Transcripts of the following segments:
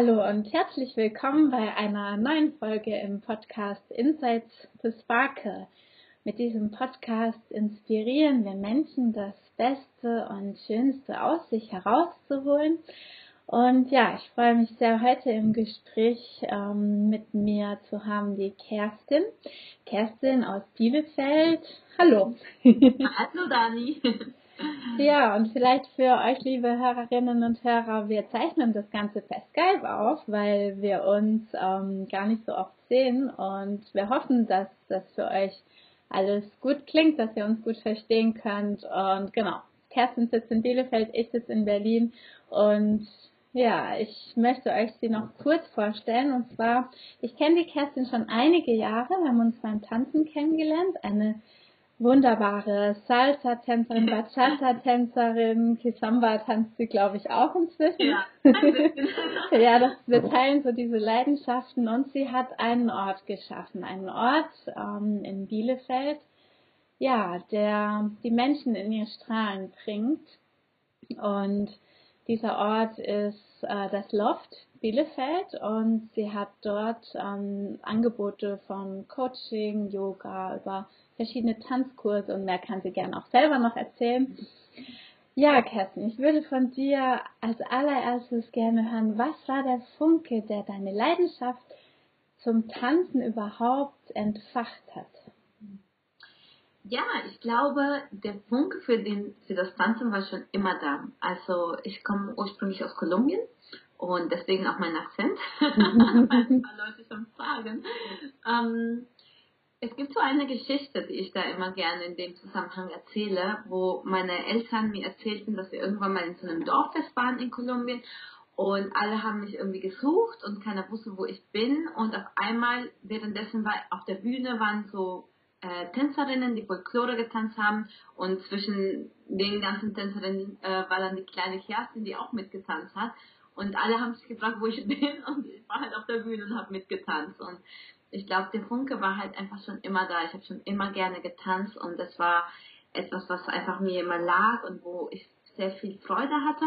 Hallo und herzlich willkommen bei einer neuen Folge im Podcast Insights to Sparkle. Mit diesem Podcast inspirieren wir Menschen, das Beste und Schönste aus sich herauszuholen. Und ja, ich freue mich sehr, heute im Gespräch ähm, mit mir zu haben die Kerstin. Kerstin aus Bielefeld. Hallo. Hallo Dani. Ja, und vielleicht für euch, liebe Hörerinnen und Hörer, wir zeichnen das Ganze per Skype auf, weil wir uns ähm, gar nicht so oft sehen und wir hoffen, dass das für euch alles gut klingt, dass ihr uns gut verstehen könnt. Und genau, Kerstin sitzt in Bielefeld, ich sitze in Berlin und ja, ich möchte euch sie noch kurz vorstellen. Und zwar, ich kenne die Kerstin schon einige Jahre. Wir haben uns beim Tanzen kennengelernt. Eine wunderbare Salsa-Tänzerin, Bachata-Tänzerin, Kisamba tanzt sie, glaube ich, auch inzwischen. Ja, ja das, wir teilen so diese Leidenschaften und sie hat einen Ort geschaffen, einen Ort ähm, in Bielefeld, ja, der die Menschen in ihr Strahlen bringt. Und dieser Ort ist äh, das Loft Bielefeld und sie hat dort ähm, Angebote von Coaching, Yoga über verschiedene Tanzkurse und mehr kann sie gerne auch selber noch erzählen. Ja, Kerstin, ich würde von dir als allererstes gerne hören, was war der Funke, der deine Leidenschaft zum Tanzen überhaupt entfacht hat? Ja, ich glaube, der Funke für, den, für das Tanzen war schon immer da. Also ich komme ursprünglich aus Kolumbien und deswegen auch mein Akzent, weil ein paar Leute schon fragen. Ähm, es gibt so eine Geschichte, die ich da immer gerne in dem Zusammenhang erzähle, wo meine Eltern mir erzählten, dass wir irgendwann mal in so einem Dorffest waren in Kolumbien und alle haben mich irgendwie gesucht und keiner wusste, wo ich bin. Und auf einmal währenddessen war auf der Bühne waren so äh, Tänzerinnen, die Folklore getanzt haben und zwischen den ganzen Tänzerinnen äh, war dann die kleine Kerstin, die auch mitgetanzt hat. Und alle haben sich gefragt, wo ich bin und ich war halt auf der Bühne und habe mitgetanzt. Und ich glaube, der Funke war halt einfach schon immer da. Ich habe schon immer gerne getanzt und das war etwas, was einfach mir immer lag und wo ich sehr viel Freude hatte.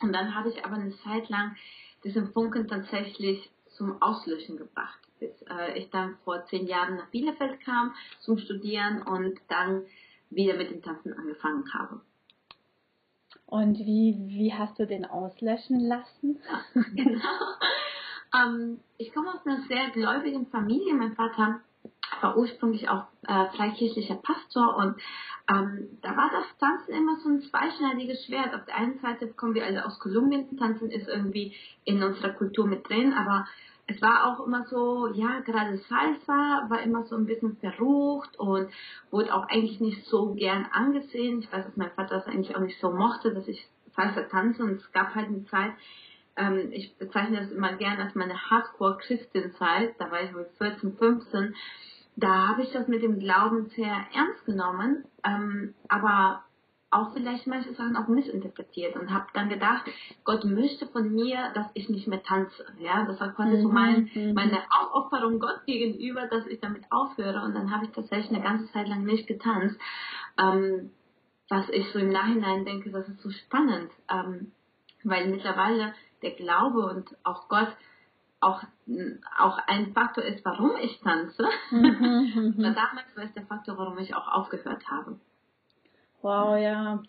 Und dann habe ich aber eine Zeit lang diesen Funken tatsächlich zum Auslöschen gebracht, bis äh, ich dann vor zehn Jahren nach Bielefeld kam zum Studieren und dann wieder mit dem Tanzen angefangen habe. Und wie, wie hast du den auslöschen lassen? Ja, genau. Ähm, ich komme aus einer sehr gläubigen Familie. Mein Vater war ursprünglich auch äh, freikirchlicher Pastor und ähm, da war das Tanzen immer so ein zweischneidiges Schwert. Auf der einen Seite kommen wir alle aus Kolumbien, Tanzen ist irgendwie in unserer Kultur mit drin, aber es war auch immer so, ja, gerade Salsa war immer so ein bisschen verrucht und wurde auch eigentlich nicht so gern angesehen. Ich weiß, dass mein Vater das eigentlich auch nicht so mochte, dass ich Salsa tanze und es gab halt eine Zeit, ähm, ich bezeichne das immer gerne als meine Hardcore-Christin-Zeit, da war ich wohl 14, 15, da habe ich das mit dem Glauben sehr ernst genommen, ähm, aber auch vielleicht manche Sachen auch missinterpretiert und habe dann gedacht, Gott möchte von mir, dass ich nicht mehr tanze. Ja, das war quasi so mein, mhm, mhm. meine Aufopferung Gott gegenüber, dass ich damit aufhöre. Und dann habe ich tatsächlich eine ganze Zeit lang nicht getanzt. Ähm, was ich so im Nachhinein denke, das ist so spannend, ähm, weil mittlerweile der Glaube und auch Gott auch, auch ein Faktor ist, warum ich tanze. Mhm, mhm. damals war es der Faktor, warum ich auch aufgehört habe. Wow, ja.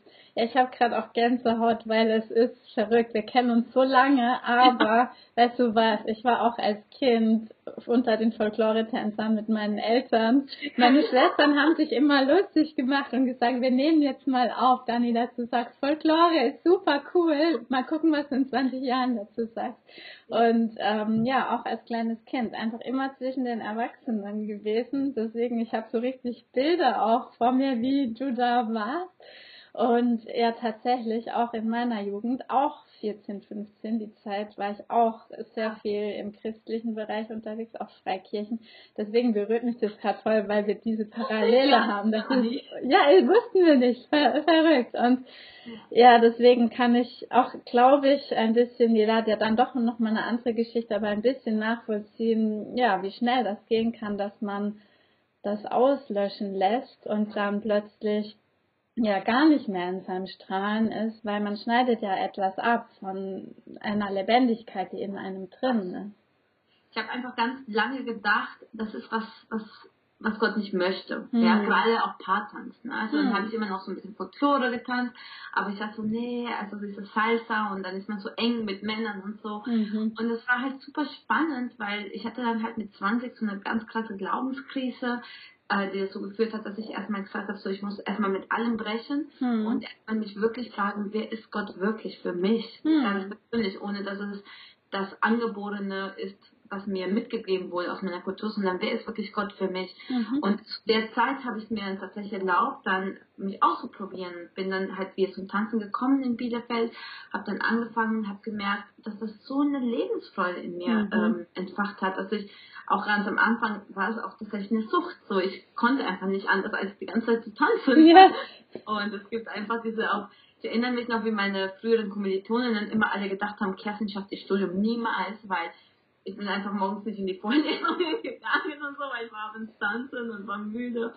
Ich habe gerade auch Gänsehaut, weil es ist verrückt. Wir kennen uns so lange, aber weißt du was, ich war auch als Kind unter den Folklore-Tänzern mit meinen Eltern. Meine Schwestern haben sich immer lustig gemacht und gesagt, wir nehmen jetzt mal auf. Dani dazu sagt, Folklore ist super cool. Mal gucken, was du in 20 Jahren dazu sagst. Und ähm, ja, auch als kleines Kind einfach immer zwischen den Erwachsenen gewesen. Deswegen, ich habe so richtig Bilder auch vor mir, wie du da warst. Und ja, tatsächlich auch in meiner Jugend, auch 14, 15, die Zeit war ich auch sehr viel im christlichen Bereich unterwegs, auch Freikirchen. Deswegen berührt mich das gerade voll, weil wir diese Parallele ja, haben. Das ist, ja, wussten wir nicht. Ver verrückt. Und ja, deswegen kann ich auch, glaube ich, ein bisschen, jeder hat ja dann doch noch mal eine andere Geschichte, aber ein bisschen nachvollziehen, ja, wie schnell das gehen kann, dass man das auslöschen lässt und dann plötzlich ja gar nicht mehr in seinem Strahlen ist, weil man schneidet ja etwas ab von einer Lebendigkeit, die in einem drin ist. Ich habe einfach ganz lange gedacht, das ist was, was was Gott nicht möchte. Mhm. Ja, gerade auch Paartanzen. Also mhm. dann habe ich immer noch so ein bisschen Folklore getanzt, aber ich dachte so, nee, also diese Salsa und dann ist man so eng mit Männern und so. Mhm. Und es war halt super spannend, weil ich hatte dann halt mit 20 so eine ganz krasse Glaubenskrise, äh, die dazu geführt hat, dass ich erstmal gesagt habe, so ich muss erstmal mit allem brechen mhm. und erstmal mich wirklich fragen, wer ist Gott wirklich für mich? Ganz persönlich, ohne dass es das Angeborene ist, was mir mitgegeben wurde aus meiner Kultur, sondern wer ist wirklich Gott für mich? Mhm. Und zu der Zeit habe ich mir dann tatsächlich erlaubt, dann mich auszuprobieren. Bin dann halt wieder zum Tanzen gekommen in Bielefeld, habe dann angefangen, habe gemerkt, dass das so eine Lebensfreude in mir mhm. ähm, entfacht hat, dass ich auch ganz am Anfang war es auch tatsächlich eine Sucht. So, ich konnte einfach nicht anders, als die ganze Zeit zu tanzen. Ja. Und es gibt einfach diese auch ich erinnere mich noch, wie meine früheren Kommilitoninnen immer alle gedacht haben, Kerstin schafft das Studium niemals, weil ich bin einfach morgens nicht in die Vorlesung gegangen und so, weil ich war abends tanzen und war müde.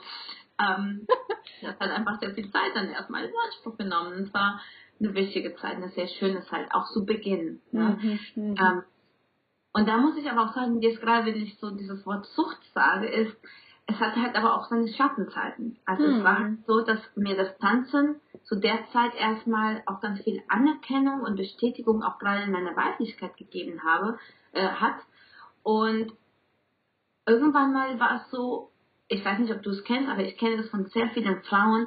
Ähm, das hat einfach sehr viel Zeit dann erstmal in Anspruch genommen. Es war eine wichtige Zeit, eine sehr schöne Zeit, auch zu Beginn. Ne? Mhm, mhm. ähm, und da muss ich aber auch sagen, jetzt gerade, wenn ich so dieses Wort Sucht sage, ist, es hat halt aber auch seine Schattenzeiten. Also mhm. es war halt so, dass mir das Tanzen zu der Zeit erstmal auch ganz viel Anerkennung und Bestätigung auch gerade in meiner Weiblichkeit gegeben habe, äh, hat. Und irgendwann mal war es so, ich weiß nicht, ob du es kennst, aber ich kenne das von sehr vielen Frauen,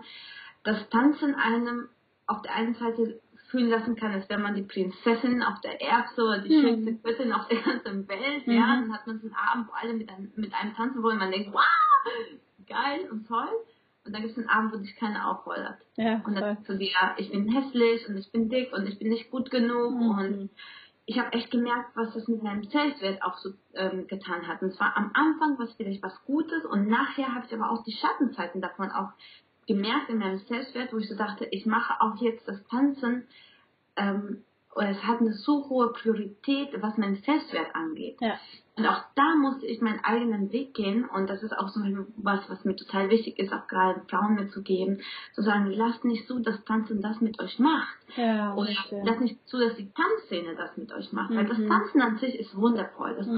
dass Tanzen einem auf der einen Seite fühlen lassen kann, als wäre man die Prinzessin auf der Erbse oder die mhm. schönste Göttin auf der ganzen Welt. Mhm. Ja, dann hat man so einen Abend, wo alle mit einem, mit einem tanzen wollen, man denkt, wow, geil und toll. Und dann gibt es einen Abend, wo dich keiner auffordert. Ja, und dann sagst du dir, ich bin hässlich und ich bin dick und ich bin nicht gut genug mhm. und ich habe echt gemerkt, was das mit meinem Selbstwert auch so ähm, getan hat. Und zwar am Anfang war es vielleicht was Gutes und nachher habe ich aber auch die Schattenzeiten davon auch gemerkt in meinem Selbstwert, wo ich so dachte, ich mache auch jetzt das Tanzen ähm, es hat eine so hohe Priorität, was mein Selbstwert angeht. Ja. Und auch da musste ich meinen eigenen Weg gehen und das ist auch so was, was mir total wichtig ist, auch gerade Frauen mitzugeben, zu sagen, lasst nicht zu, dass Tanzen das mit euch macht. Ja, Oder lasst nicht zu, dass die Tanzszene das mit euch macht. Mhm. Weil das mhm. Tanzen an sich ist wundervoll. Das mhm.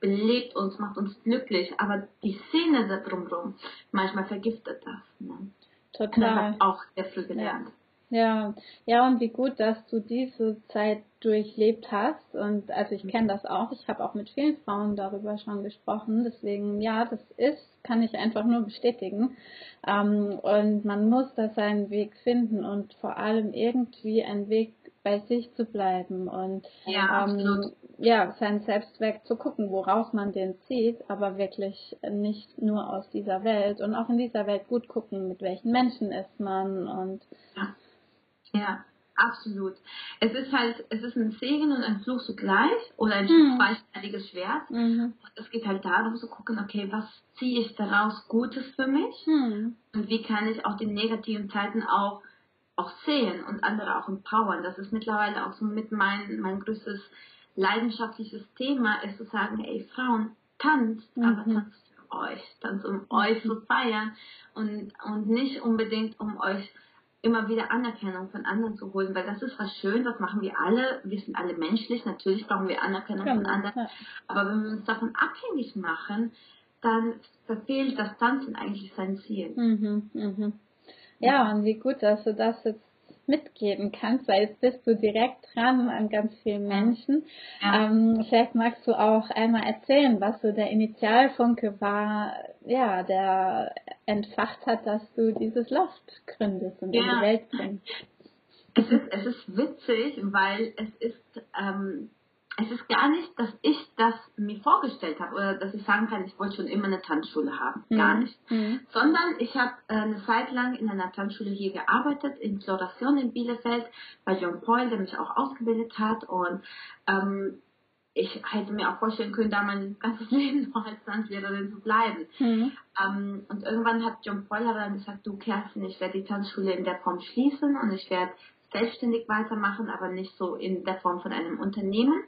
Belebt uns, macht uns glücklich, aber die Szene da drumherum, manchmal vergiftet das. Ne? Total. Das habe auch sehr früh gelernt. Ja. Ja, ja, und wie gut, dass du diese Zeit durchlebt hast. Und also ich kenne das auch. Ich habe auch mit vielen Frauen darüber schon gesprochen. Deswegen, ja, das ist, kann ich einfach nur bestätigen. Ähm, und man muss da seinen Weg finden und vor allem irgendwie einen Weg bei sich zu bleiben und ja, ähm, ja, seinen Selbstwert zu gucken, woraus man den zieht, aber wirklich nicht nur aus dieser Welt und auch in dieser Welt gut gucken, mit welchen Menschen ist man und ja. Ja, absolut. Es ist halt, es ist ein Segen und ein Fluch zugleich oder ein mhm. zweischneidiges Schwert. Mhm. Es geht halt darum zu gucken, okay, was ziehe ich daraus Gutes für mich mhm. und wie kann ich auch die negativen Zeiten auch auch sehen und andere auch empowern. Das ist mittlerweile auch so mit mein, mein größtes leidenschaftliches Thema, ist zu sagen, ey Frauen, tanzt, aber mhm. tanzt für euch, tanzt um mhm. euch zu feiern und, und nicht unbedingt um euch immer wieder Anerkennung von anderen zu holen, weil das ist was schön, das machen wir alle, wir sind alle menschlich, natürlich brauchen wir Anerkennung genau. von anderen, aber wenn wir uns davon abhängig machen, dann verfehlt das Tanzen eigentlich sein Ziel. Mhm, mhm. Ja, und wie gut, dass du das jetzt mitgeben kannst, weil jetzt bist du direkt dran an ganz vielen Menschen. Ja. Ähm, vielleicht magst du auch einmal erzählen, was so der Initialfunke war, ja, der entfacht hat, dass du dieses Loft gründest und ja. in die Welt bringst. Es ist, es ist witzig, weil es ist ähm, es ist gar nicht, dass ich das mir vorgestellt habe oder dass ich sagen kann, ich wollte schon immer eine Tanzschule haben. Mhm. Gar nicht. Mhm. Sondern ich habe äh, eine Zeit lang in einer Tanzschule hier gearbeitet, in Floration in Bielefeld, bei John Paul, der mich auch ausgebildet hat. Und ähm, ich hätte mir auch vorstellen können, da mein ganzes Leben noch als Tanzlehrerin zu bleiben. Mhm. Ähm, und irgendwann hat John Paul dann gesagt, du Kerstin, ich werde die Tanzschule in der Form schließen und ich werde selbstständig weitermachen, aber nicht so in der Form von einem Unternehmen.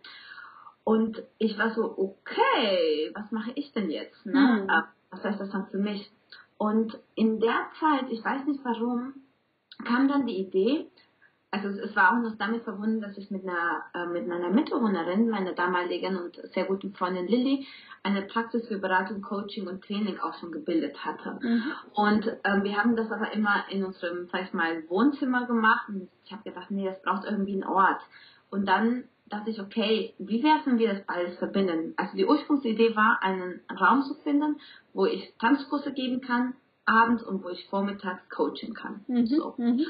Und ich war so, okay, was mache ich denn jetzt? Ne? Mhm. Was heißt das dann für mich? Und in der Zeit, ich weiß nicht warum, kam dann die Idee, also es war auch noch damit verbunden, dass ich mit einer, äh, mit meiner Mitbewohnerin, meiner damaligen und sehr guten Freundin Lilly, eine Praxis für Beratung, Coaching und Training auch schon gebildet hatte. Mhm. Und ähm, wir haben das aber immer in unserem, sag ich mal, Wohnzimmer gemacht und ich habe gedacht, nee, das braucht irgendwie einen Ort. Und dann dachte ich, okay, wie es, wenn wir das beides verbinden? Also die Ursprungsidee war, einen Raum zu finden, wo ich Tanzkurse geben kann, abends und wo ich vormittags coachen kann. Mhm. So. Mhm.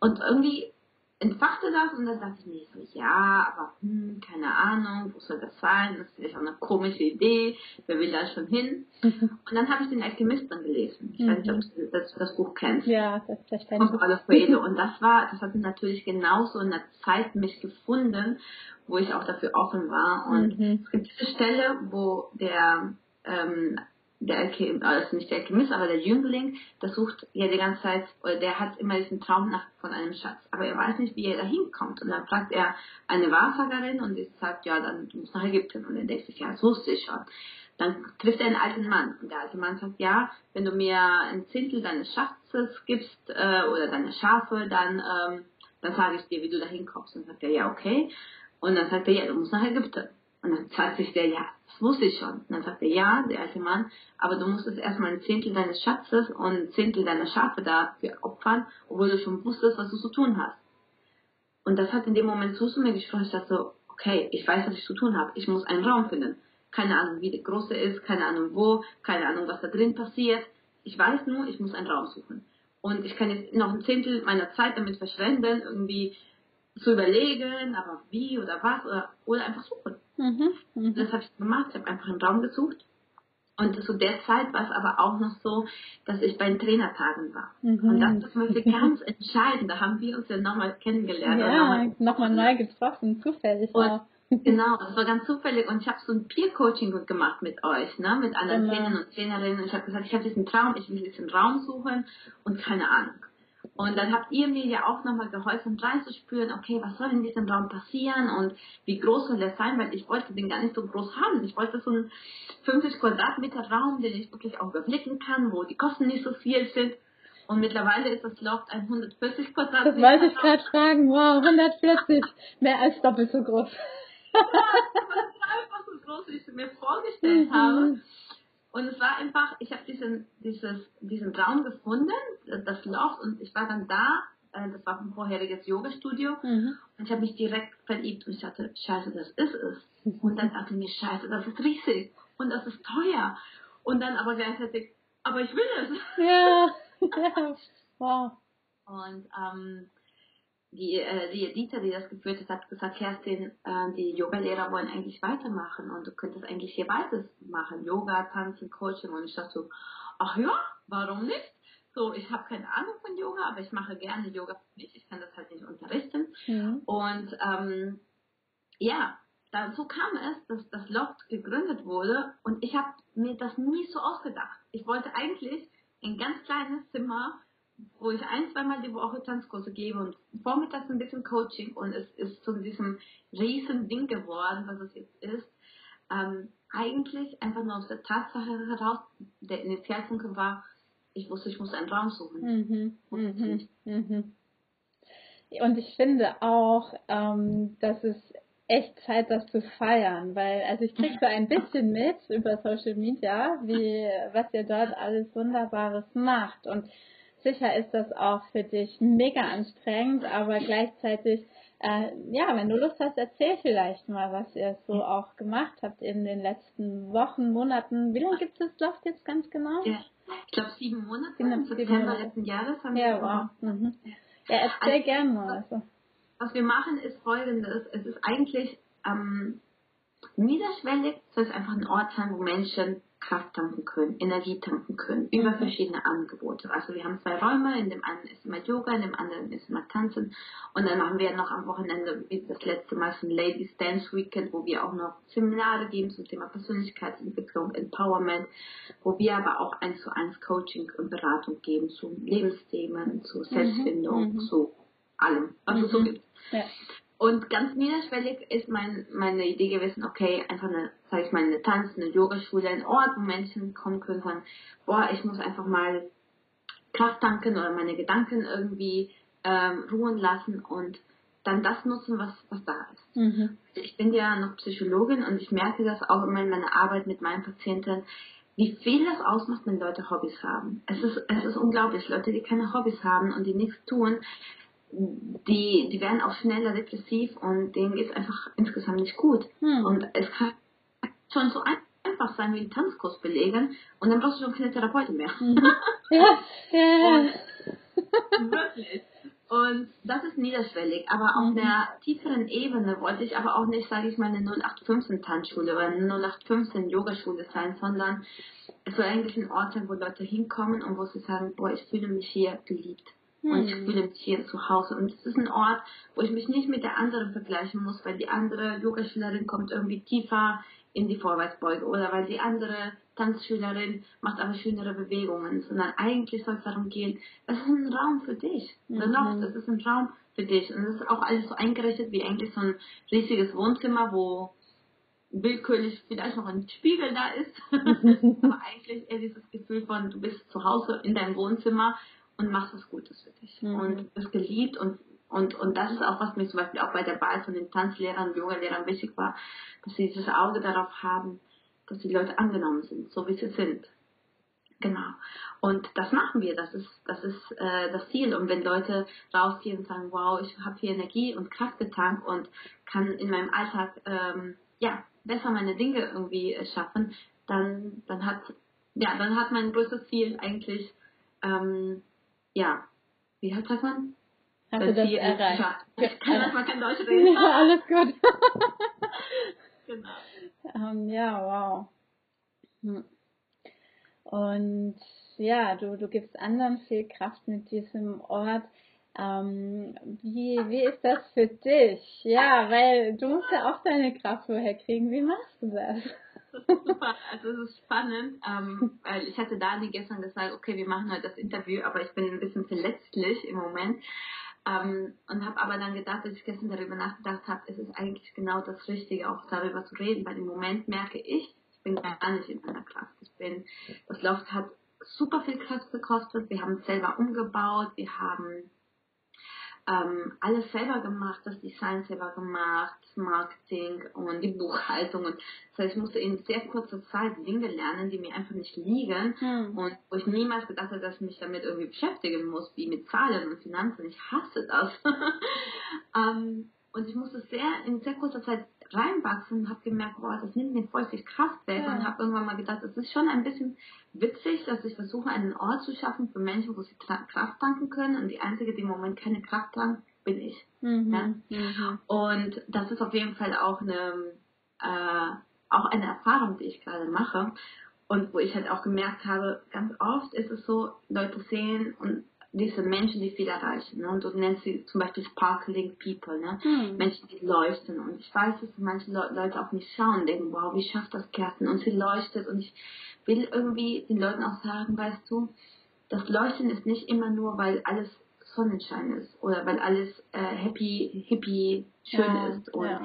Und irgendwie entfachte das und dann dachte ich mir so, ja, aber hm, keine Ahnung, wo soll das sein? Das ist vielleicht auch eine komische Idee, wer will da schon hin? Und dann habe ich den Alchemist dann gelesen. Ich mhm. weiß nicht, ob mhm. du das, das Buch kennst. Ja, das. Von Paulo Coelho. Und das war, das hat natürlich genauso in der Zeit mich gefunden, wo ich auch dafür offen war. Und mhm. es gibt diese Stelle, wo der ähm, der Alchemist, also nicht der Alchemist, aber der Jüngling, der sucht ja die ganze Zeit, oder der hat immer diesen Traum nach, von einem Schatz, aber er weiß nicht, wie er da hinkommt. Und dann fragt er eine Wahrsagerin und die sagt, ja, dann du musst nach Ägypten. Und er denkt sich, ja, das wusste ich schon. Dann trifft er einen alten Mann und der alte Mann sagt, ja, wenn du mir ein Zehntel deines Schatzes gibst äh, oder deine Schafe, dann, ähm, dann sage ich dir, wie du da hinkommst. Und dann sagt er, ja, okay. Und dann sagt er, ja, du musst nach Ägypten. Und dann sagt sich der, ja, das wusste ich schon. Und dann sagt er, ja, der alte Mann, aber du musstest erstmal ein Zehntel deines Schatzes und ein Zehntel deiner Schafe dafür opfern, obwohl du schon wusstest, was du zu tun hast. Und das hat in dem Moment so zu mir gesprochen, ich dachte so, okay, ich weiß, was ich zu tun habe. Ich muss einen Raum finden. Keine Ahnung, wie groß er ist, keine Ahnung wo, keine Ahnung, was da drin passiert. Ich weiß nur, ich muss einen Raum suchen. Und ich kann jetzt noch ein Zehntel meiner Zeit damit verschwenden, irgendwie zu überlegen, aber wie oder was oder, oder einfach suchen. Mhm, mh. Das habe ich gemacht. Ich habe einfach einen Raum gesucht. Und zu der Zeit war es aber auch noch so, dass ich bei den Trainertagen war. Mhm. Und das ist wirklich ganz entscheidend. Da haben wir uns ja nochmal kennengelernt. Ja, nochmal neu getroffen, zufällig. Und, genau, das war ganz zufällig. Und ich habe so ein Peer-Coaching gemacht mit euch, ne? mit anderen genau. Trainern und Trainerinnen. Und ich habe gesagt, ich habe diesen Traum, ich will diesen Raum suchen und keine Ahnung. Und dann habt ihr mir ja auch nochmal geholfen, reinzuspüren, okay, was soll in diesem Raum passieren und wie groß soll der sein, weil ich wollte den gar nicht so groß haben. Ich wollte so einen 50 Quadratmeter Raum, den ich wirklich auch überblicken kann, wo die Kosten nicht so viel sind. Und mittlerweile ist das Loft ein 140 Quadratmeter. Das wollte ich gerade fragen, wow, 140, mehr als doppelt so groß. das ist einfach so groß, wie ich es mir vorgestellt mhm. habe. Und es war einfach, ich habe diesen, dieses, diesen Raum gefunden, das Loft, und ich war dann da, äh, das war ein vorheriges Yoga-Studio, mhm. und ich habe mich direkt verliebt und ich dachte, scheiße, das ist es. Und dann dachte ich mir, scheiße, das ist riesig und das ist teuer. Und dann aber gleichzeitig, aber ich will es. Ja. wow. Und ähm, die, äh, die Edita, die das geführt hat, hat gesagt, Kerstin, äh, die Yoga-Lehrer wollen eigentlich weitermachen und du könntest eigentlich hier weitermachen. Yoga, Tanzen, Coaching. Und ich dachte so, ach ja, warum nicht? So, ich habe keine Ahnung von Yoga, aber ich mache gerne Yoga für mich. Ich kann das halt nicht unterrichten. Mhm. Und ähm, ja, so kam es, dass das Loft gegründet wurde und ich habe mir das nie so ausgedacht. Ich wollte eigentlich ein ganz kleines Zimmer wo ich ein, zweimal die Woche Tanzkurse gebe und vormittags ein bisschen Coaching und es ist zu diesem riesen Ding geworden, was es jetzt ist. Ähm, eigentlich einfach nur aus der Tatsache heraus, der Initialfunke war, ich wusste, ich muss einen Raum suchen. Mhm, mhm, mhm. Und ich finde auch, ähm, dass es echt Zeit, das zu feiern, weil also ich kriege so ein bisschen mit über Social Media, wie was ihr dort alles Wunderbares macht und Sicher ist das auch für dich mega anstrengend, aber gleichzeitig, äh, ja, wenn du Lust hast, erzähl vielleicht mal, was ihr so auch gemacht habt in den letzten Wochen, Monaten. Wie lange gibt es Loft jetzt ganz genau? Ja, ich glaube sieben Monate. Genau, Im September letzten Jahres haben ja, wir wow. Mhm. Ja, erzähl also, gerne mal. Also. Was wir machen ist folgendes. Es ist eigentlich ähm, niederschwellig, soll es einfach ein Ort sein, wo Menschen Kraft tanken können, Energie tanken können, über mhm. verschiedene Angebote. Also wir haben zwei Räume, in dem einen ist immer Yoga, in dem anderen ist immer Tanzen und dann machen wir noch am Wochenende, wie das letzte Mal, so ein Ladies Dance Weekend, wo wir auch noch Seminare geben zum Thema Persönlichkeitsentwicklung, Empowerment, wo wir aber auch eins zu eins Coaching und Beratung geben zu Lebensthemen, zu mhm. Selbstfindung, mhm. zu allem, was es so gibt. Ja. Und ganz niederschwellig ist mein, meine Idee gewesen, okay, einfach eine, sag ich mal, eine Tanz-, eine Yogaschule, ein Ort, wo Menschen kommen können, boah, ich muss einfach mal Kraft tanken oder meine Gedanken irgendwie ähm, ruhen lassen und dann das nutzen, was, was da ist. Mhm. Ich bin ja noch Psychologin und ich merke das auch immer in meiner Arbeit mit meinen Patienten, wie viel das ausmacht, wenn Leute Hobbys haben. Es ist, es ist unglaublich. Leute, die keine Hobbys haben und die nichts tun, die, die werden auch schneller depressiv und denen geht es einfach insgesamt nicht gut. Hm. Und es kann schon so einfach sein wie einen Tanzkurs belegen und dann brauchst du schon keine Therapeutin mehr. Mhm. Ja, ja, ja. Wirklich. Und das ist niederschwellig, aber auf Mhm. einer tieferen Ebene wollte ich aber auch nicht, sage ich mal, eine 0815 Tanzschule oder eine 0815 Yogaschule sein, sondern es soll eigentlich ein Ort sein, wo Leute hinkommen und wo sie sagen, boah, ich fühle mich hier geliebt. Und ich fühle mich hier zu Hause. Und es ist ein Ort, wo ich mich nicht mit der anderen vergleichen muss, weil die andere Yogaschülerin kommt irgendwie tiefer in die Vorwärtsbeuge oder weil die andere Tanzschülerin macht aber schönere Bewegungen, sondern eigentlich soll es darum gehen, es ist ein Raum für dich. Mhm. es ist ein Raum für dich. Und es ist auch alles so eingerichtet wie eigentlich so ein riesiges Wohnzimmer, wo willkürlich vielleicht noch ein Spiegel da ist. aber eigentlich eher dieses Gefühl von, du bist zu Hause in deinem Wohnzimmer und machst was Gutes für dich. Mhm. Und bist geliebt und und, und das ist auch, was mir zum Beispiel auch bei der Wahl von den Tanzlehrern, Yogalehrern wichtig war, dass sie dieses Auge darauf haben, dass die Leute angenommen sind, so wie sie sind. Genau. Und das machen wir, das ist, das ist äh, das Ziel. Und wenn Leute rausgehen und sagen, wow, ich habe hier Energie und Kraft getankt und kann in meinem Alltag ähm, ja, besser meine Dinge irgendwie äh, schaffen, dann, dann hat ja, dann hat mein größtes Ziel eigentlich ähm, ja, wie hat sagt man? Hast du Sein das erreicht? geschafft. Ich kann manchmal kein Deutsch reden. Ja, alles gut. genau. Ähm, ja, wow. Hm. Und ja, du, du gibst anderen viel Kraft mit diesem Ort. Ähm, wie, wie ist das für dich? Ja, weil du musst ja auch deine Kraft woher kriegen. Wie machst du das? Super. Also es ist spannend, ähm, weil ich hatte Dani gestern gesagt, okay, wir machen heute das Interview, aber ich bin ein bisschen verletzlich im Moment. Ähm, und habe aber dann gedacht, als ich gestern darüber nachgedacht habe, es ist eigentlich genau das Richtige, auch darüber zu reden, weil im Moment merke ich, ich bin gar nicht in meiner Kraft. Ich bin, das Loft hat super viel Kraft gekostet, wir haben es selber umgebaut, wir haben ähm, alles selber gemacht, das Design selber gemacht, Marketing und die Buchhaltung. Und das heißt, ich musste in sehr kurzer Zeit Dinge lernen, die mir einfach nicht liegen Hm. und wo ich niemals gedacht habe, dass ich mich damit irgendwie beschäftigen muss, wie mit Zahlen und Finanzen. Ich hasse das. ähm, und ich musste sehr in sehr kurzer Zeit reinwachsen und habe gemerkt, boah, das nimmt mir voll viel Kraft weg Ja. und habe irgendwann mal gedacht, es ist schon ein bisschen witzig, dass ich versuche, einen Ort zu schaffen für Menschen, wo sie Kraft tanken können und die einzige, die im Moment keine Kraft tankt, bin ich. Mhm. Ja. Mhm. Und das ist auf jeden Fall auch eine, äh, auch eine Erfahrung, die ich gerade mache. Und wo ich halt auch gemerkt habe, ganz oft ist es so, Leute sehen und diese Menschen, die viel erreichen. Ne? Und du nennst sie zum Beispiel Sparkling People, ne? Hm. Menschen, die leuchten. Und ich weiß, dass manche Le Leute auf mich schauen und denken, wow, wie schafft das Kerstin? Und sie leuchtet. Und ich will irgendwie den Leuten auch sagen, weißt du, das Leuchten ist nicht immer nur, weil alles Sonnenschein ist oder weil alles äh, happy, hippie, schön Ja, ist. Und ja.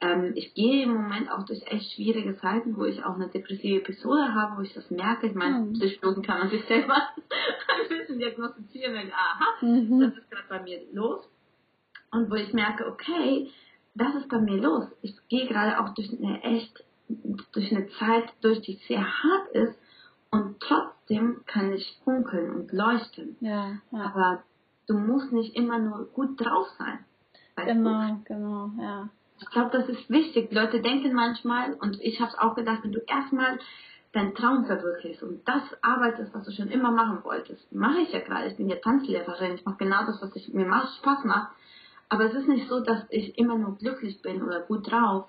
Ähm, ich gehe im Moment auch durch echt schwierige Zeiten, wo ich auch eine depressive Episode habe, wo ich das merke. Ich meine, Hm. Psychologen kann man sich selber ein bisschen diagnostizieren, wenn, aha, Mhm. das ist gerade bei mir los. Und wo ich merke, okay, das ist bei mir los. Ich gehe gerade auch durch eine echt, durch eine Zeit durch, die sehr hart ist und trotzdem kann ich funkeln und leuchten. Ja, ja. Aber du musst nicht immer nur gut drauf sein. Weißt du? Genau, genau, ja. Ich glaube, das ist wichtig. Die Leute denken manchmal, und ich habe es auch gedacht, wenn du erstmal deinen Traum verwirklichst und das arbeitest, was du schon immer machen wolltest, mache ich ja gerade. Ich bin ja Tanzlehrerin, ich mache genau das, was ich, mir macht, Spaß macht. Aber es ist nicht so, dass ich immer nur glücklich bin oder gut drauf.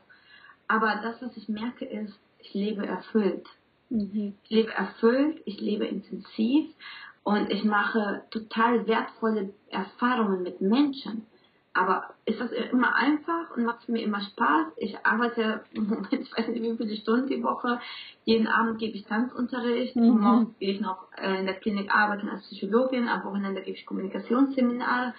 Aber das, was ich merke, ist, ich lebe erfüllt. Mhm. Ich lebe erfüllt, ich lebe intensiv und ich mache total wertvolle Erfahrungen mit Menschen. Aber ist das immer einfach und macht es mir immer Spaß? Ich arbeite im Moment, ich weiß nicht wie viele Stunden die Woche. Jeden Abend gebe ich Tanzunterricht. Mhm. Morgens gehe ich noch äh, in der Klinik arbeiten als Psychologin. Am Wochenende gebe ich Kommunikationsseminare.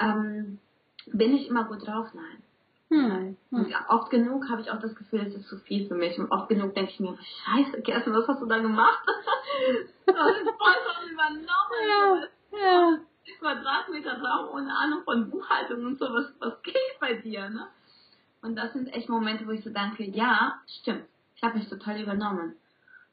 Ähm, bin ich immer gut drauf? Nein. Hm. Und Hm. ja, oft genug habe ich auch das Gefühl, es ist zu viel für mich. Und oft genug denke ich mir, scheiße, Kerstin, was hast du da gemacht? du hast den voll schon übernommen. Ja, ja. Quadratmeter Raum ohne Ahnung von Buchhaltung und so, was, was geht bei dir, ne? Und das sind echt Momente, wo ich so denke, ja, stimmt, ich habe mich total übernommen.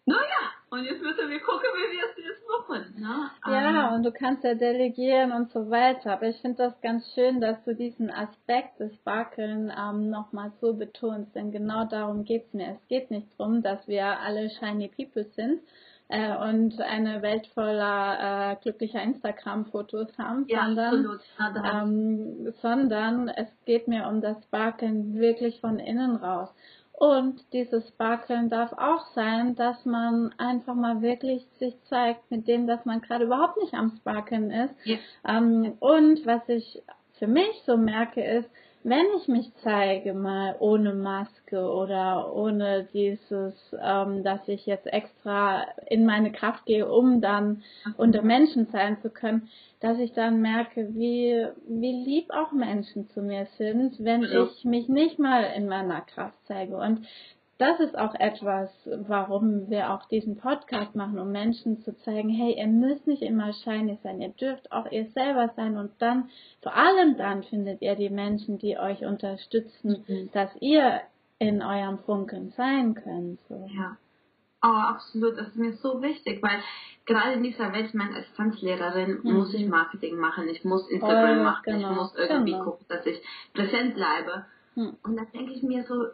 Naja, und jetzt müssen wir gucken, wie wir es jetzt machen. Ne? Ja, ähm, und du kannst ja delegieren und so weiter. Aber ich finde das ganz schön, dass du diesen Aspekt des Sparkeln ähm, nochmal so betonst. Denn genau darum geht's mir. Es geht nicht darum, dass wir alle shiny people sind, äh, und eine Welt voller äh, glücklicher Instagram-Fotos haben, ja, sondern, ähm, sondern es geht mir um das Sparkeln wirklich von innen raus. Und dieses Sparkeln darf auch sein, dass man einfach mal wirklich sich zeigt mit dem, dass man gerade überhaupt nicht am Sparkeln ist. Ja. Ähm, und was ich für mich so merke, ist, wenn ich mich zeige, mal ohne Maske oder ohne dieses, ähm, dass ich jetzt extra in meine Kraft gehe, um dann unter Menschen sein zu können, dass ich dann merke, wie, wie lieb auch Menschen zu mir sind, wenn ich mich nicht mal in meiner Kraft zeige. Und das ist auch etwas, warum wir auch diesen Podcast machen, um Menschen zu zeigen, hey, ihr müsst nicht immer shiny sein, ihr dürft auch ihr selber sein und dann, vor allem dann findet ihr die Menschen, die euch unterstützen, mhm. dass ihr in eurem Funken sein könnt. So. Ja. Oh, absolut. Das ist mir so wichtig, weil gerade in dieser Welt, ich meine, als Tanzlehrerin mhm. muss ich Marketing machen, ich muss Instagram oh, machen, genau. ich muss irgendwie genau. gucken, dass ich präsent bleibe. Mhm. Und da denke ich mir so,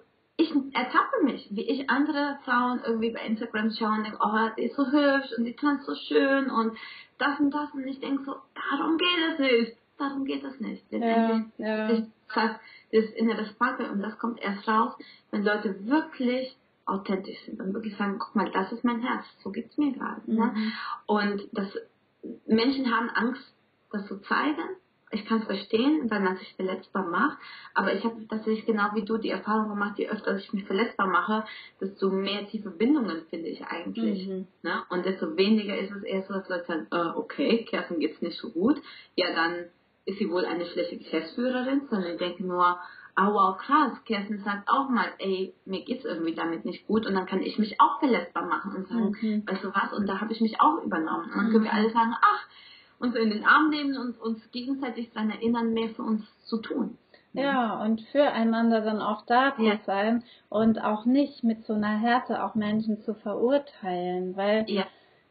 ich ertappe mich, wie ich andere Frauen irgendwie bei Instagram schaue und denke, oh, die ist so hübsch und die tanzt so schön und das und das und ich denke so, darum geht es nicht, darum geht es nicht. Ja, ja. Ich sag, das innere Sparkle und das kommt erst raus, wenn Leute wirklich authentisch sind und wirklich sagen, guck mal, das ist mein Herz, so geht's mir gerade. Ne? Mhm. Ne? Und das Menschen haben Angst, das zu zeigen ich kann es verstehen, weil man sich verletzbar macht, aber ich habe tatsächlich genau wie du die Erfahrung gemacht, je öfter ich mich verletzbar mache, desto mehr tiefe Bindungen finde ich eigentlich. Mhm. Ne? Und desto weniger ist es eher so, dass Leute sagen, äh, okay, Kerstin geht's nicht so gut, ja dann ist sie wohl eine schlechte Geschäftsführerin, sondern ich denke nur, oh wow, krass, Kerstin sagt auch mal, ey, mir geht's irgendwie damit nicht gut und dann kann ich mich auch verletzbar machen und sagen, mhm. weißt du was, und da habe ich mich auch übernommen. Und dann können wir mhm. alle sagen, ach, uns in den Arm nehmen und uns gegenseitig daran erinnern, mehr für uns zu tun. Ja, und füreinander dann auch da zu ja. sein und auch nicht mit so einer Härte auch Menschen zu verurteilen, weil ja.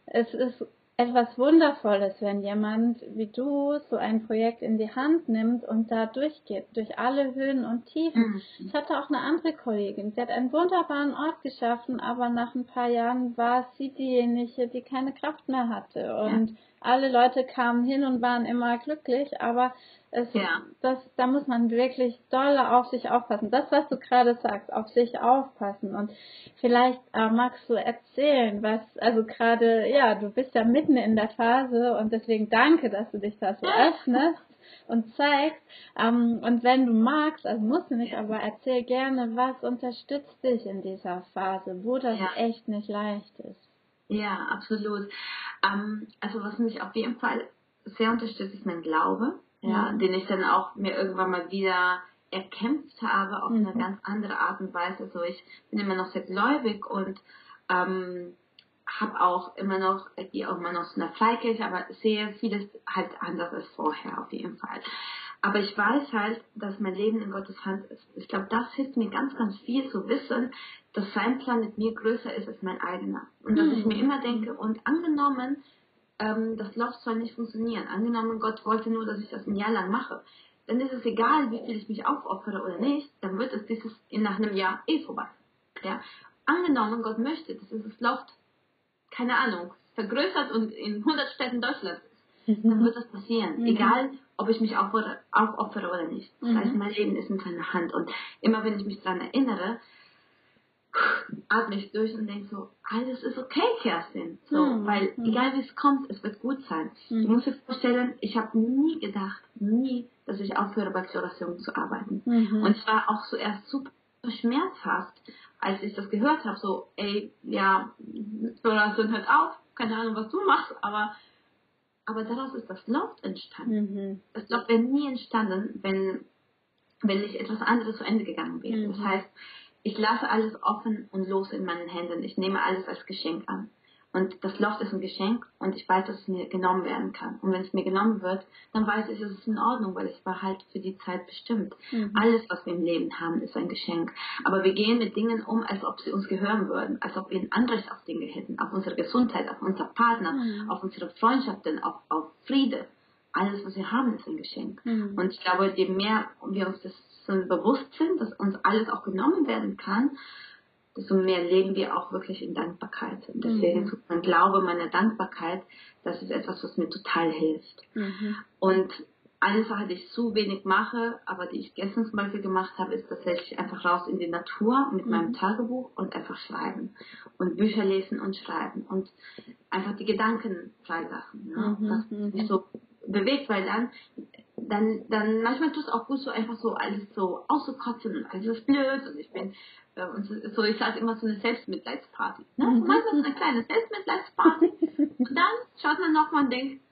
es ist etwas Wundervolles, wenn jemand wie du so ein Projekt in die Hand nimmt und da durchgeht, durch alle Höhen und Tiefen. Mhm. Ich hatte auch eine andere Kollegin, die hat einen wunderbaren Ort geschaffen, aber nach ein paar Jahren war sie diejenige, die keine Kraft mehr hatte und ja alle Leute kamen hin und waren immer glücklich, aber es, ja. das, da muss man wirklich doll auf sich aufpassen. Das, was du gerade sagst, auf sich aufpassen. Und vielleicht äh, magst du erzählen, was, also gerade, ja, du bist ja mitten in der Phase und deswegen danke, dass du dich da so öffnest und zeigst. Ähm, und wenn du magst, also musst du nicht, aber erzähl gerne, was unterstützt dich in dieser Phase, wo das ja. echt nicht leicht ist. Ja, absolut. Ähm, also was mich auf jeden Fall sehr unterstützt, ist mein Glaube, ja, mhm. den ich dann auch mir irgendwann mal wieder erkämpft habe auf mhm. eine ganz andere Art und Weise. Also ich bin immer noch sehr gläubig und ähm, habe auch immer noch, gehe auch immer noch zu einer Freikirche, aber sehe vieles halt anders als vorher auf jeden Fall. Aber ich weiß halt, dass mein Leben in Gottes Hand ist. Ich glaube, das hilft mir ganz, ganz viel zu wissen, dass sein Plan mit mir größer ist als mein eigener. Und dass ich mir immer denke, und angenommen, ähm, das Loch soll nicht funktionieren. Angenommen, Gott wollte nur, dass ich das ein Jahr lang mache. Dann ist es egal, wie viel ich mich aufopfere oder nicht, dann wird es dieses in nach einem Jahr eh vorbei. Ja? Angenommen, Gott möchte, dass dieses Loft, keine Ahnung, vergrößert und in 100 Städten Deutschlands dann wird das passieren. Mhm. Egal, ob ich mich aufopfere, aufopfere oder nicht. Das mhm. heißt, mein Leben ist in seiner Hand. Und immer wenn ich mich daran erinnere, atme ich durch und denke so, alles ist okay, Kerstin. So, mhm. weil mhm. egal wie es kommt, es wird gut sein. Mhm. Du musst dir vorstellen, ich habe nie gedacht, nie, dass ich aufhöre bei Chloration zu arbeiten. Mhm. Und es war auch zuerst super schmerzhaft, als ich das gehört habe, so, ey, ja, Chloration hört auf, keine Ahnung, was du machst, aber aber daraus ist das Loft entstanden. Mhm. Das Loft wäre nie entstanden, wenn, wenn nicht etwas anderes zu Ende gegangen wäre. Mhm. Das heißt, ich lasse alles offen und los in meinen Händen. Ich nehme alles als Geschenk an. Und das Loft ist ein Geschenk und ich weiß, dass es mir genommen werden kann. Und wenn es mir genommen wird, dann weiß ich, es ist in Ordnung, weil es war halt für die Zeit bestimmt. Mhm. Alles, was wir im Leben haben, ist ein Geschenk. Aber wir gehen mit Dingen um, als ob sie uns gehören würden, als ob wir ein Anrecht auf Dinge hätten, auf unsere Gesundheit, auf unser Partner, mhm. auf unsere Freundschaften, auf, auf Friede. Alles, was wir haben, ist ein Geschenk. Mhm. Und ich glaube, je mehr wir uns das so bewusst sind, dass uns alles auch genommen werden kann, desto mehr leben wir auch wirklich in Dankbarkeit. Und deswegen mhm. mein Glaube, meine Dankbarkeit, das ist etwas, was mir total hilft. Mhm. Und eine Sache, die ich zu wenig mache, aber die ich gestern zum Beispiel gemacht habe, ist tatsächlich einfach raus in die Natur mit mhm. meinem Tagebuch und einfach schreiben. Und Bücher lesen und schreiben. Und einfach die Gedanken freilassen. Ne? Mhm. Was mich so bewegt, weil dann dann, dann manchmal tut es auch gut, so einfach so alles so auszukotzen und alles ist blöd und ich bin, und so, ich sage immer so eine Selbstmitleidsparty. Ne? Mhm. Manchmal so eine kleine Selbstmitleidsparty und dann schaut man nochmal und denkt,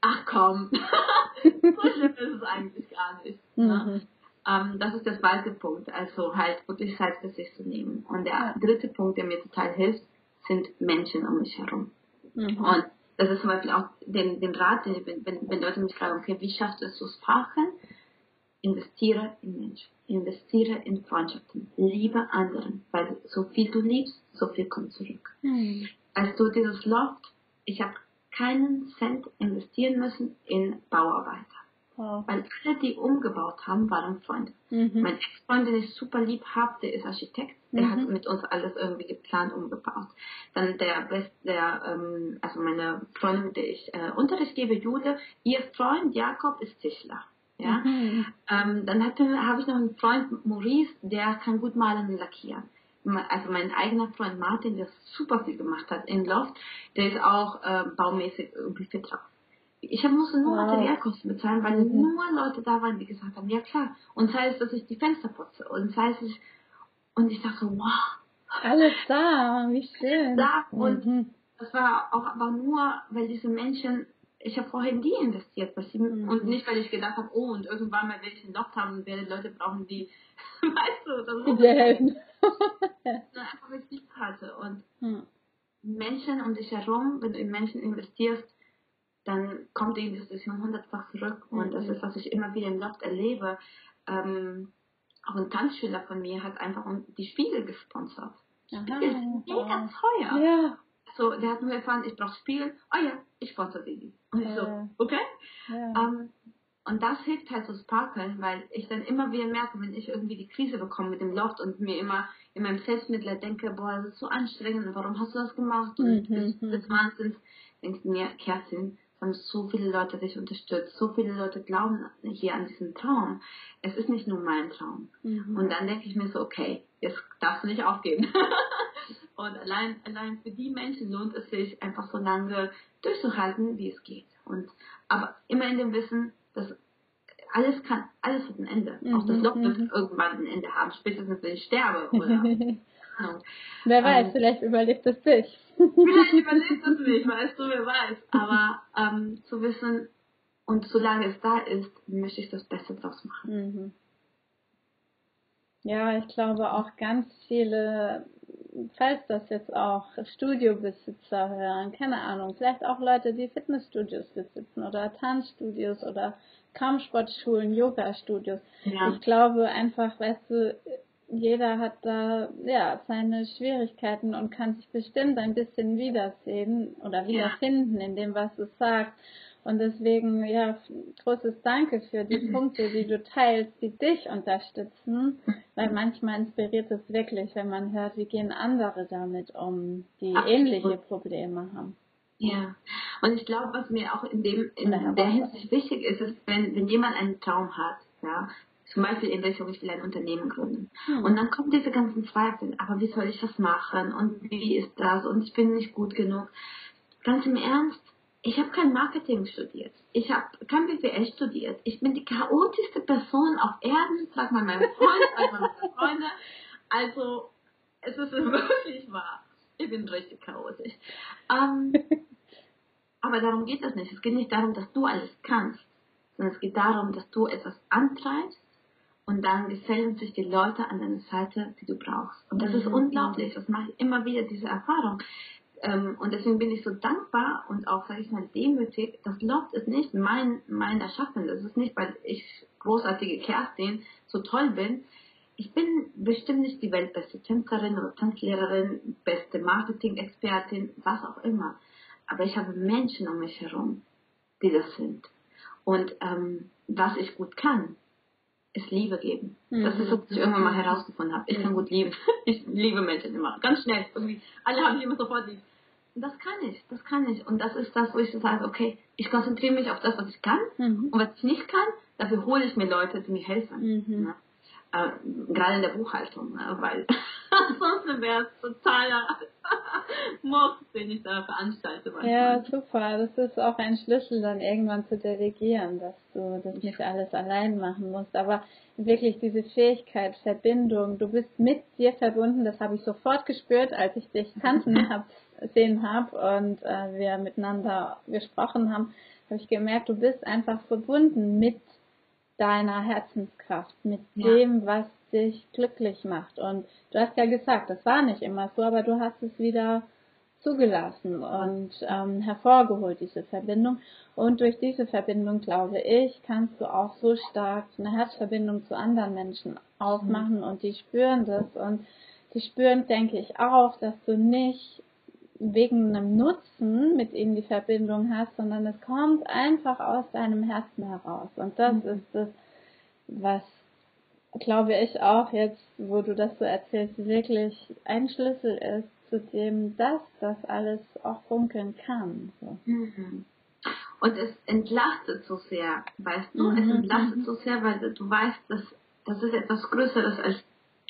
ach komm, so schlimm ist es eigentlich gar nicht. Ne? Mhm. Ähm, das ist der zweite Punkt, also halt wirklich Zeit für sich zu nehmen. Und der dritte Punkt, der mir total hilft, sind Menschen um mich herum. Mhm. Und das ist zum Beispiel auch den, den Rat, den, wenn, wenn Leute mich fragen, okay, wie schaffst du es zu sparken? Investiere in Menschen, investiere in Freundschaften, liebe anderen, weil so viel du liebst, so viel kommt zurück. Mhm. Als du dieses Loft, ich habe keinen Cent investieren müssen in Bauarbeiter. Wow. Weil alle, die umgebaut haben, waren Freunde. Mhm. Mein Ex-Freund, den ich super lieb habe, der ist Architekt. Der mhm. hat mit uns alles irgendwie geplant, umgebaut. Dann der Best, der, ähm, also meine Freundin, mit der ich äh, Unterricht gebe, Jude, ihr Freund Jakob ist Tischler. Ja? Mhm. Ähm, dann habe ich noch einen Freund, Maurice, der kann gut malen und lackieren. Also mein eigener Freund Martin, der super viel gemacht hat in Loft, der ist auch äh, baumäßig irgendwie fit drauf. Ich musste nur wow. Materialkosten bezahlen, weil mhm. nur Leute da waren, die gesagt haben, ja klar. Und sei es, dass ich die Fenster putze. Und sei es, ich, und ich dachte, wow. Alles da, wie schön. Da. Und mhm. das war auch aber nur, weil diese Menschen, ich habe vorher in die investiert. Weil sie, mhm. Und nicht, weil ich gedacht habe, oh, und irgendwann mal werde ich einen Loch haben und werde Leute brauchen, die, weißt du, das die dir helfen. einfach, weil ich lieb hatte. Und mhm. Menschen um dich herum, wenn du in Menschen investierst, dann kommt die Diskussion hundertfach zurück. Und mhm. das ist, was ich immer wieder im Loft erlebe. Ähm, auch ein Tanzschüler von mir hat einfach die Spiegel gesponsert. Spiegel ist mega teuer. Ja. So, der hat nur erfahren, ich brauche Spiegel. Oh ja, ich sponsere die. Und ich so, okay. Ja. Um, ähm, und das hilft halt so sparkeln, weil ich dann immer wieder merke, wenn ich irgendwie die Krise bekomme mit dem Loft und mir immer in meinem Selbstmitleid denke, boah, das ist so anstrengend und warum hast du das gemacht und mhm. des, des Wahnsinns, denke mir, Kerstin, haben so viele Leute dich unterstützt, so viele Leute glauben hier an diesen Traum. Es ist nicht nur mein Traum. Mhm. Und dann denke ich mir so, okay, jetzt darfst du nicht aufgeben. und allein, allein für die Menschen lohnt es sich, einfach so lange durchzuhalten, wie es geht. Und, aber immer in dem Wissen, dass alles kann, alles hat ein Ende. Mhm. Auch das Loch wird mhm. irgendwann ein Ende haben, spätestens wenn ich sterbe oder. Wer weiß, ähm, vielleicht überlebt es dich. vielleicht überlebt es mich, weißt du, wer weiß. Aber ähm, zu wissen, und solange es da ist, möchte ich das Beste draus machen. Mhm. Ja, ich glaube auch ganz viele, falls das jetzt auch Studiobesitzer hören, keine Ahnung, vielleicht auch Leute, die Fitnessstudios besitzen oder Tanzstudios oder Kampfsportschulen, Yoga-Studios. Ja. Ich glaube einfach, weißt du, jeder hat da ja seine Schwierigkeiten und kann sich bestimmt ein bisschen wiedersehen oder wiederfinden in dem, was du sagst. Und deswegen, ja, großes Danke für die. Punkte, die du teilst, die dich unterstützen, weil manchmal inspiriert es wirklich, wenn man hört, wie gehen andere damit um, die Absolut. ähnliche Probleme haben. Ja, und ich glaube, was mir auch in dem in der Hinsicht wichtig ist, ist, wenn, wenn jemand einen Traum hat, ja, zum Beispiel in Richtung ich will ein Unternehmen gründen. Hm. Und dann kommen diese ganzen Zweifel, aber wie soll ich das machen und wie ist das und ich bin nicht gut genug. Ganz im Ernst, ich habe kein Marketing studiert. Ich habe kein BWL studiert. Ich bin die chaotischste Person auf Erden, sag mal meinem Freund, sag mal meine Freunde. Also, es ist wirklich wahr. Ich bin richtig chaotisch. Ähm, aber darum geht es nicht. Es geht nicht darum, dass du alles kannst, sondern es geht darum, dass du etwas antreibst und dann gesellen sich die Leute an deiner Seite, die du brauchst. Und das ist mhm. unglaublich. Das mache ich immer wieder, diese Erfahrung. Ähm, und deswegen bin ich so dankbar und auch, sage ich mal, demütig. Das Loft ist nicht mein, mein Erschaffen. Das ist nicht, weil ich großartige Kerstin so toll bin. Ich bin bestimmt nicht die weltbeste Tänzerin oder Tanzlehrerin, beste Marketing-Expertin, was auch immer. Aber ich habe Menschen um mich herum, die das sind. Und ähm, was ich gut kann, ist Liebe geben. Mhm. Das ist, was ich irgendwann mal herausgefunden habe. Ich kann gut lieben. Ich liebe Menschen immer. Ganz schnell. Irgendwie. Alle haben immer sofort lieb. Das kann ich, das kann ich. Und das ist das, wo ich so sage, okay, ich konzentriere mich auf das, was ich kann. Mhm. Und was ich nicht kann, dafür hole ich mir Leute, die mir helfen. Mhm. Äh, gerade in der Buchhaltung, ne? weil sonst wäre es totaler Murks, den ich da veranstalte. Manchmal. Ja, super. Das ist auch ein Schlüssel, dann irgendwann zu delegieren, dass du das nicht alles allein machen musst. Aber wirklich diese Fähigkeit, Verbindung, du bist mit dir verbunden, das habe ich sofort gespürt, als ich dich tanzen hab, sehen habe und äh, wir miteinander gesprochen haben, habe ich gemerkt, du bist einfach verbunden mit deiner Herzenskraft, mit ja. dem, was dich glücklich macht. Und du hast ja gesagt, das war nicht immer so, aber du hast es wieder zugelassen und ähm, hervorgeholt, diese Verbindung. Und durch diese Verbindung, glaube ich, kannst du auch so stark eine Herzverbindung zu anderen Menschen aufmachen mhm. und die spüren das und die spüren, denke ich, auch, dass du nicht wegen einem Nutzen mit ihnen die Verbindung hast, sondern es kommt einfach aus deinem Herzen heraus. Und das mhm. ist das, was, glaube ich, auch jetzt, wo du das so erzählst, wirklich ein Schlüssel ist zu dem, dass das alles auch funkeln kann. So. Mhm. Und es entlastet so sehr, weißt du? Mhm. Es entlastet so sehr, weil du weißt, dass das ist etwas Größeres als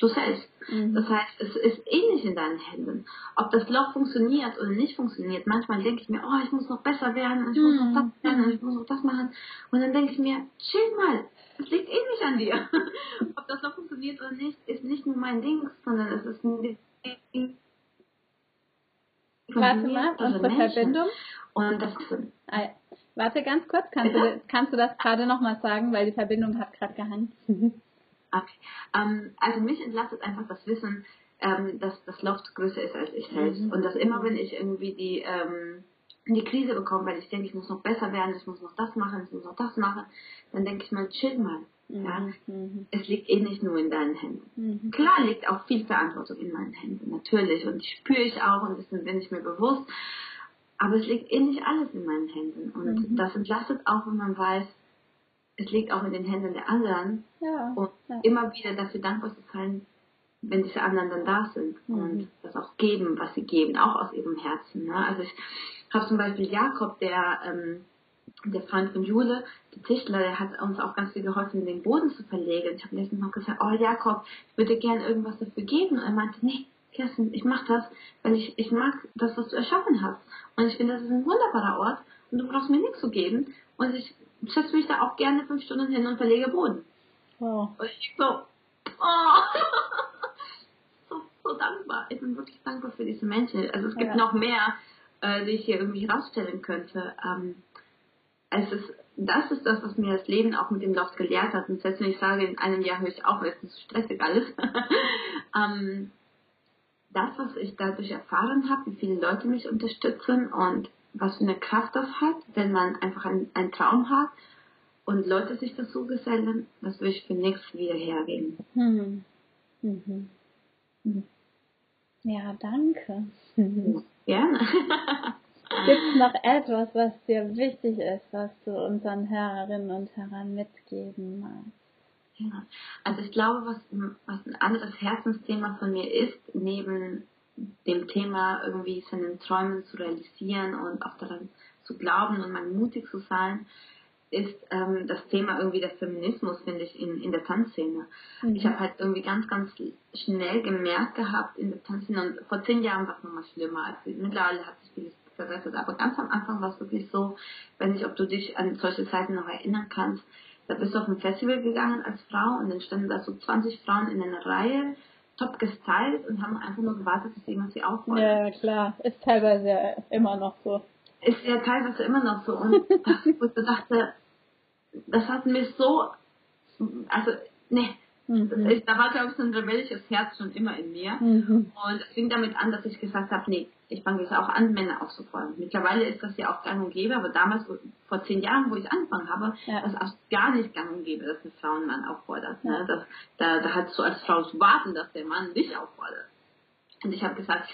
du selbst. Mhm. Das heißt, es ist eh nicht in deinen Händen. Ob das Loch funktioniert oder nicht funktioniert, manchmal denke ich mir, oh, ich muss noch besser werden, ich muss noch das mhm. werden, ich muss noch das machen. Und dann denke ich mir, chill mal, es liegt eh nicht an dir. Ob das Loch funktioniert oder nicht, ist nicht nur mein Ding, sondern es ist ein Ding. Warte mal, unsere Menschen. Verbindung. Und das ist, Warte ganz kurz, kannst, du, kannst du das gerade nochmal sagen, weil die Verbindung hat gerade gehangen. Okay. Ähm, also mich entlastet einfach das Wissen, ähm, dass das Loft größer ist als ich selbst. Mhm. Und dass immer, wenn ich irgendwie die, ähm, die Krise bekomme, weil ich denke, ich muss noch besser werden, ich muss noch das machen, ich muss noch das machen, dann denke ich mal, chill mal. Mhm. Ja? Mhm. Es liegt eh nicht nur in deinen Händen. Mhm. Klar liegt auch viel Verantwortung in meinen Händen, natürlich. Und die spüre ich auch und dessen bin ich mir bewusst. Aber es liegt eh nicht alles in meinen Händen. Und mhm. das entlastet auch, wenn man weiß, es liegt auch in den Händen der anderen. Ja, und ja. immer wieder dafür dankbar zu sein, wenn diese anderen dann da sind mhm. und das auch geben, was sie geben, auch aus ihrem Herzen. Ne? Also ich habe zum Beispiel Jakob, der, ähm, der Freund von Jule, der Tischler, der hat uns auch ganz viel geholfen, den Boden zu verlegen. Ich habe letztens noch gesagt, oh Jakob, ich würde gerne irgendwas dafür geben. Und er meinte, nee, Kerstin, ich mache das, weil ich, ich mag das, was du erschaffen hast. Und ich finde, das ist ein wunderbarer Ort und du brauchst mir nichts zu geben. Und ich setze mich da auch gerne fünf Stunden hin und verlege Boden. Oh. Und ich so, oh, so, so dankbar. Ich bin wirklich dankbar für diese Menschen. Also es gibt ja. noch mehr, äh, die ich hier irgendwie herausstellen könnte. Ähm, es ist, das ist das, was mir das Leben auch mit dem Loft gelehrt hat. Und selbst wenn ich sage, in einem Jahr höre ich auf, es ist stressig alles. ähm, das, was ich dadurch erfahren habe, wie viele Leute mich unterstützen und was für eine Kraft das hat, wenn man einfach einen, einen Traum hat und Leute sich dazu gesellen, das würde ich für nichts wieder hergeben. Hm. Mhm. Mhm. Ja, danke. Gerne. Gibt es noch etwas, was dir wichtig ist, was du unseren Hörerinnen und Herren mitgeben magst? Ja, also ich glaube, was, was ein anderes Herzensthema von mir ist, neben dem Thema irgendwie seinen Träumen zu realisieren und auch daran zu glauben und mal mutig zu sein, ist ähm, das Thema irgendwie der Feminismus, finde ich, in, in der Tanzszene. Mhm. Ich habe halt irgendwie ganz, ganz schnell gemerkt gehabt in der Tanzszene und vor zehn Jahren war es nochmal schlimmer. Also mittlerweile hat sich vieles verbessert, aber ganz am Anfang war es wirklich so, weiß nicht, ob du dich an solche Zeiten noch erinnern kannst, da bist du auf ein Festival gegangen als Frau und dann standen da so 20 Frauen in einer Reihe top gestylt und haben einfach nur gewartet, dass jemand sie aufräumt. Ja, klar. Ist teilweise immer noch so. Ist ja teilweise immer noch so. Und das, wo ich dachte, das hat mir so, also, ne, Mhm. Ist, da war, glaube ich, so ein rebellisches Herz schon immer in mir. Mhm. Und es fing damit an, dass ich gesagt habe, nee, ich fange jetzt auch an, Männer aufzufordern. Mittlerweile ist das ja auch gang und gäbe, aber damals, vor zehn Jahren, wo ich angefangen habe, ja. das auch gar nicht gang und gäbe, dass eine Frau einen Mann auffordert. Ne? Ja. Ne? Das, da, da hast du als Frau zu warten, dass der Mann dich auffordert. Und ich habe gesagt,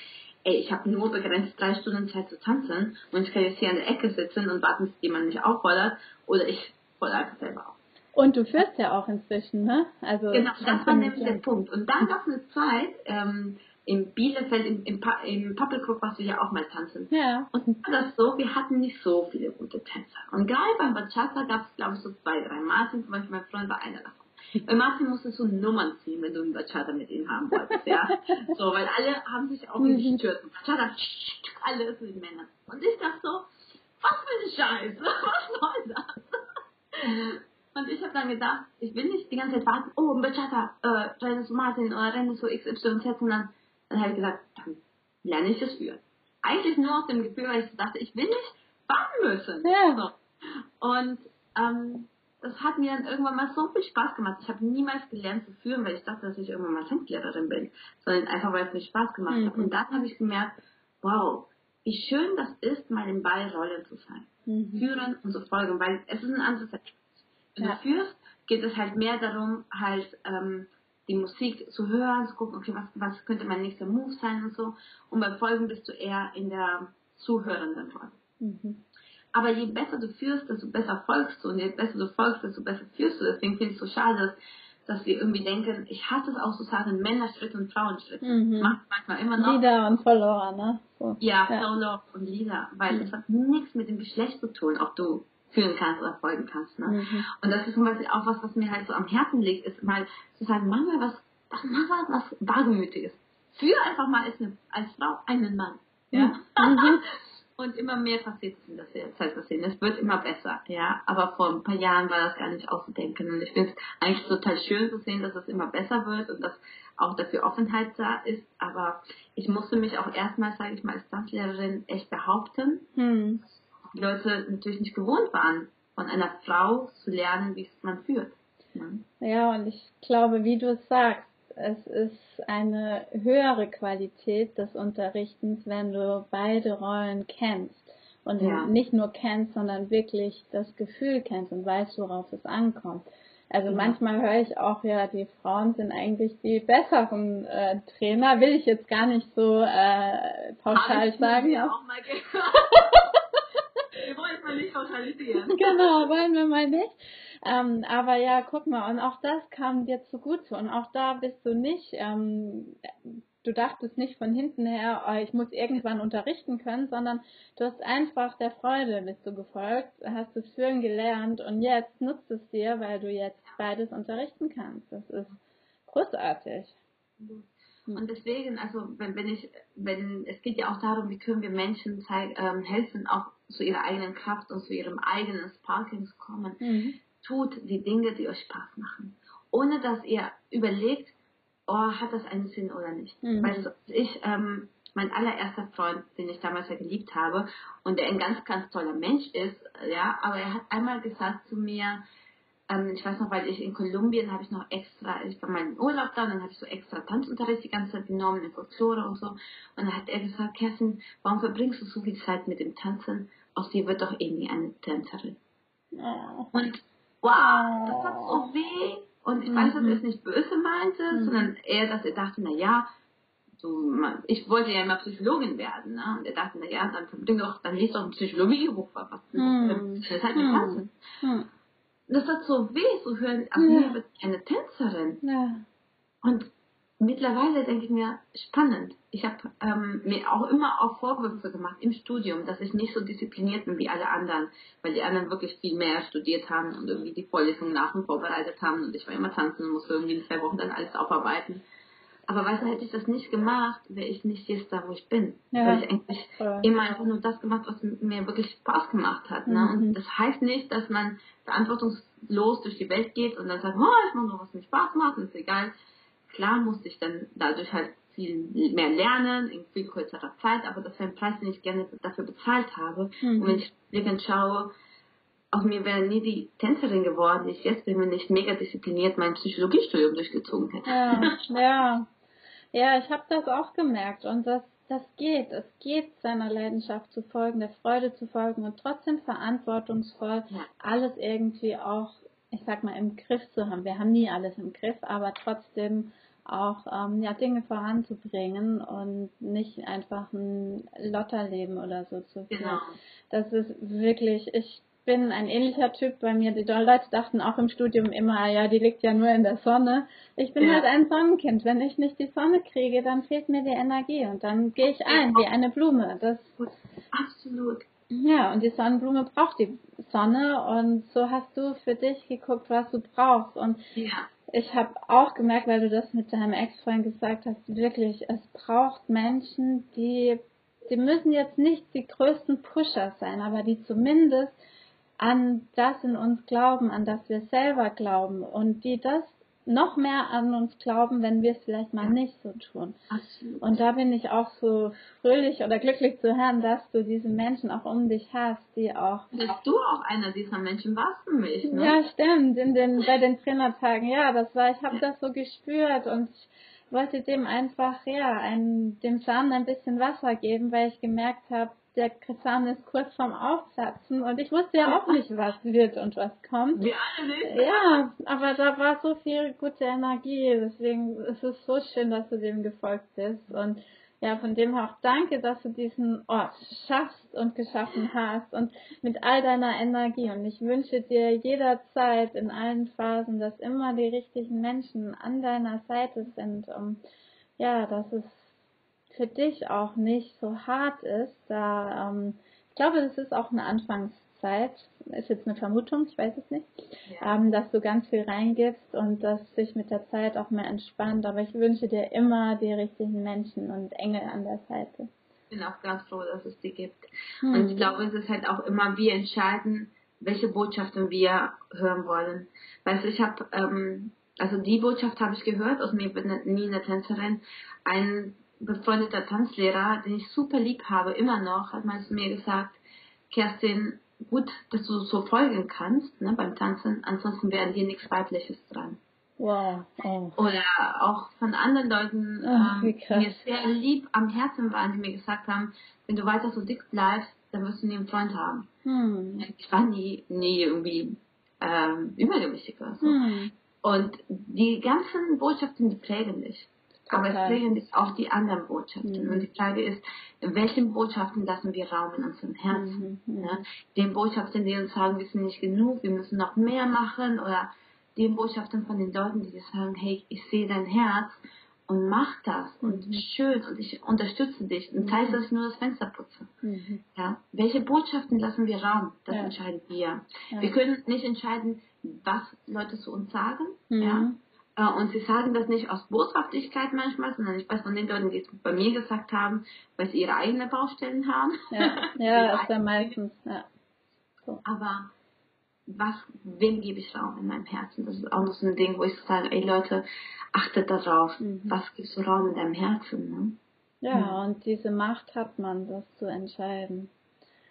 ey, ich habe nur begrenzt drei Stunden Zeit zu tanzen und ich kann jetzt hier an der Ecke sitzen und warten, bis jemand mich auffordert oder ich fordere einfach selber auf. Und du führst ja auch inzwischen, ne? Also genau, das war nämlich der Punkt. Und dann gab es eine Zeit, ähm, im Bielefeld, im, im, im Pappelclub warst du ja auch mal tanzen. Ja. Und war das so, wir hatten nicht so viele gute Tänzer. Und gerade beim Bachata gab es, glaube ich, so zwei, drei. Martin, zum Beispiel mein Freund, war einer davon. Bei Martin musstest du Nummern ziehen, wenn du einen Bachata mit ihm haben wolltest, ja. So, weil alle haben sich auch gestört. Bachata, alle sind Männer. Und ich dachte so, was für ein Scheiß, was soll das? Und ich habe dann gedacht, ich will nicht die ganze Zeit warten, oh, Bachata, äh, zu Martin oder rennen zu XYZ, sondern dann habe ich gesagt, dann lerne ich es führen. Eigentlich nur aus dem Gefühl, weil ich dachte, ich will nicht warten müssen. Ja. So. Und ähm, das hat mir dann irgendwann mal so viel Spaß gemacht. Ich habe niemals gelernt zu führen, weil ich dachte, dass ich irgendwann mal Tanzlehrerin bin, sondern einfach, weil es mir Spaß gemacht mhm. hat. Und dann habe ich gemerkt, wow, wie schön das ist, mal in beiden Rollen zu sein. Mhm. Führen und zu folgen, weil es ist ein anderes ja. du führst, geht es halt mehr darum, halt ähm, die Musik zu hören, zu gucken, okay, was, was könnte mein nächster Move sein und so. Und beim Folgen bist du eher in der zuhörenden Rolle. Mhm. Aber je besser du führst, desto besser folgst du. Und je besser du folgst, desto besser führst du. Deswegen finde ich es so schade, dass, dass wir irgendwie denken, ich hasse es auch so sagen, Männerschritt und Frauenschritt. Mhm. Macht manchmal immer noch. Lieder und Follower, ne? So. Ja, ja, Solo und Lieder. Weil mhm. es hat nichts mit dem Geschlecht zu tun, ob du führen kannst oder folgen kannst. Ne? Mhm. Und das ist zum Beispiel auch was, was mir halt so am Herzen liegt, ist mal zu sagen, mach mal was, mach mal was Wagemütiges. Führ einfach mal als, eine, als Frau einen Mann. Ja? Mhm. Und immer mehr passiert es in der Zeit passieren. Es wird immer besser, ja. Aber vor ein paar Jahren war das gar nicht auszudenken. Und ich finde es eigentlich total schön zu sehen, dass es immer besser wird und dass auch dafür Offenheit da ist. Aber ich musste mich auch erstmal, sage ich mal, als Tanzlehrerin echt behaupten. Mhm die Leute natürlich nicht gewohnt waren, von einer Frau zu lernen, wie es man führt. Ja. ja, und ich glaube, wie du es sagst, es ist eine höhere Qualität des Unterrichtens, wenn du beide Rollen kennst. Und ja. nicht nur kennst, sondern wirklich das Gefühl kennst und weißt, worauf es ankommt. Also ja. manchmal höre ich auch, ja, die Frauen sind eigentlich die besseren äh, Trainer. Will ich jetzt gar nicht so äh, pauschal sagen. Ja. Auch mal gehört. wir wollen mal nicht pauschalisieren. Genau, wollen wir mal nicht. Ähm, aber ja, guck mal, und auch das kam dir zugute. Und auch da bist du nicht, ähm, du dachtest nicht von hinten her, oh, ich muss irgendwann unterrichten können, sondern du hast einfach der Freude bist du gefolgt, hast es führen gelernt und jetzt nutzt es dir, weil du jetzt beides unterrichten kannst. Das ist großartig. Und deswegen, also wenn, wenn ich, wenn es geht ja auch darum, wie können wir Menschen zeig, ähm, helfen, auch zu ihrer eigenen Kraft und zu ihrem eigenen Sparking zu kommen. Mhm. Tut die Dinge, die euch Spaß machen. Ohne dass ihr überlegt, oh, hat das einen Sinn oder nicht. Mhm. Weil ich, ähm, mein allererster Freund, den ich damals ja geliebt habe und der ein ganz, ganz toller Mensch ist, ja, aber er hat einmal gesagt zu mir, ähm, ich weiß noch, weil ich in Kolumbien habe ich noch extra, ich war mal in Urlaub da und dann habe ich so extra Tanzunterricht die ganze Zeit genommen in Folklore und so. Und dann hat er gesagt, Kerstin, warum verbringst du so viel Zeit mit dem Tanzen? Aus dir wird doch nie eine Tänzerin. Ja. Und wow, das hat so weh. Und ich weiß, dass er es nicht böse meinte, mhm. sondern eher, dass er dachte, na ja, so, ich wollte ja immer Psychologin werden, ne? Und er dachte, na ja, dann verbring doch, dann liest doch ein Psychologiebuch, was, mhm. das ist halt Tanzen. Mhm das hat so weh zu hören, ach ja. wird eine Tänzerin. Ja. Und mittlerweile denke ich mir, spannend. Ich habe ähm, mir auch immer auch Vorwürfe gemacht im Studium, dass ich nicht so diszipliniert bin wie alle anderen, weil die anderen wirklich viel mehr studiert haben und irgendwie die Vorlesungen nach und vorbereitet haben und ich war immer tanzen und musste irgendwie in zwei Wochen dann alles aufarbeiten. Aber weißt du, hätte ich das nicht gemacht, wäre ich nicht jetzt da, wo ich bin. Ja. Weil ich eigentlich Voll. immer einfach nur das gemacht, was mir wirklich Spaß gemacht hat. Ne? Mhm. Und das heißt nicht, dass man verantwortungslos durch die Welt geht und dann sagt, oh, ich mache nur, was mir Spaß macht, und ist egal. Klar musste ich dann dadurch halt viel mehr lernen, in viel kürzerer Zeit, aber das war ein Preis, den ich gerne dafür bezahlt habe. Mhm. Und wenn ich rückblickend schaue, aus mir wäre nie die Tänzerin geworden, die ich jetzt bin, wenn ich mega diszipliniert mein Psychologiestudium durchgezogen hätte. Ja, ja. Ja, ich habe das auch gemerkt und das, das geht. Es geht, seiner Leidenschaft zu folgen, der Freude zu folgen und trotzdem verantwortungsvoll ja. alles irgendwie auch, ich sag mal, im Griff zu haben. Wir haben nie alles im Griff, aber trotzdem auch ähm, ja, Dinge voranzubringen und nicht einfach ein Lotterleben oder so zu führen. Genau. Das ist wirklich, ich bin ein ähnlicher Typ bei mir. Die Leute dachten auch im Studium immer, ja, die liegt ja nur in der Sonne. Ich bin ja. halt ein Sonnenkind. Wenn ich nicht die Sonne kriege, dann fehlt mir die Energie und dann gehe ich ein wie eine Blume. Das absolut. Ja, und die Sonnenblume braucht die Sonne und so hast du für dich geguckt, was du brauchst. Und ja. Ich habe auch gemerkt, weil du das mit deinem Ex-Freund gesagt hast, wirklich, es braucht Menschen, die, die müssen jetzt nicht die größten Pusher sein, aber die zumindest an das in uns glauben, an das wir selber glauben. Und die das noch mehr an uns glauben, wenn wir es vielleicht mal nicht so tun. Absolut. Und da bin ich auch so fröhlich oder glücklich zu hören, dass du diese Menschen auch um dich hast, die auch. Dass du auch einer dieser Menschen warst für mich, ne? Ja, stimmt. In den, bei den Trainertagen, ja, das war, ich habe das so gespürt und ich wollte dem einfach, ja, ein, dem Samen ein bisschen Wasser geben, weil ich gemerkt habe, der Samen ist kurz vorm Aufplatzen und ich wusste ja auch nicht, was wird und was kommt. Wir alle nicht. Ja, aber da war so viel gute Energie, deswegen ist es so schön, dass du dem gefolgt bist und ja, von dem auch danke, dass du diesen Ort schaffst und geschaffen hast und mit all deiner Energie. Und ich wünsche dir jederzeit in allen Phasen, dass immer die richtigen Menschen an deiner Seite sind, um ja, dass es für dich auch nicht so hart ist, da ähm, ich glaube, das ist auch eine Anfangszeit, ist jetzt eine Vermutung, ich weiß es nicht, ja. ähm, dass du ganz viel reingibst und dass sich mit der Zeit auch mehr entspannt. Aber ich wünsche dir immer die richtigen Menschen und Engel an der Seite. Ich bin auch ganz froh, dass es die gibt. Hm. Und ich glaube, es ist halt auch immer, wir entscheiden, welche Botschaften wir hören wollen. Weißt du, ich habe, ähm, also die Botschaft habe ich gehört, aus mir bin nie eine Tänzerin, ein befreundeter Tanzlehrer, den ich super lieb habe, immer noch, hat mal zu mir gesagt, Kerstin, gut, dass du so folgen kannst ne, beim Tanzen, ansonsten wäre hier nichts Weibliches dran. Wow. Oh. Oder auch von anderen Leuten, oh, ähm, die mir sehr lieb am Herzen waren, die mir gesagt haben, wenn du weiter so dick bleibst, dann wirst du nie einen Freund haben. Hm. Ich war nie, nie irgendwie ähm, übergewichtig oder so. Hm. Und die ganzen Botschaften, die prägen dich. Aber es prägen dich auch die anderen Botschaften. Mhm. Und die Frage ist, welchen Botschaften lassen wir Raum in unserem Herzen? Mhm. Ja? Den Botschaften, die uns sagen, wir sind nicht genug, wir müssen noch mehr machen, oder den Botschaften von den Leuten, die sagen, hey, ich sehe dein Herz und mach das und mhm. schön und ich unterstütze dich und teils das nur das Fenster putze. Mhm. Ja? Welche Botschaften lassen wir Raum? Das ja. entscheiden wir. Ja. Wir können nicht entscheiden, was Leute zu uns sagen. Ja? Äh, und sie sagen das nicht aus Boshaftigkeit manchmal, sondern ich weiß von den Leuten, die es bei mir gesagt haben, weil sie ihre eigenen Baustellen haben. Ja, ja ist ja meistens, ja. So. Aber was, wem gebe ich Raum in meinem Herzen? Das ist auch noch so ein Ding, wo ich sage, ey Leute, achtet darauf, mhm. was gibst du Raum in deinem Herzen? Ne? Ja, mhm. und diese Macht hat man, das zu entscheiden.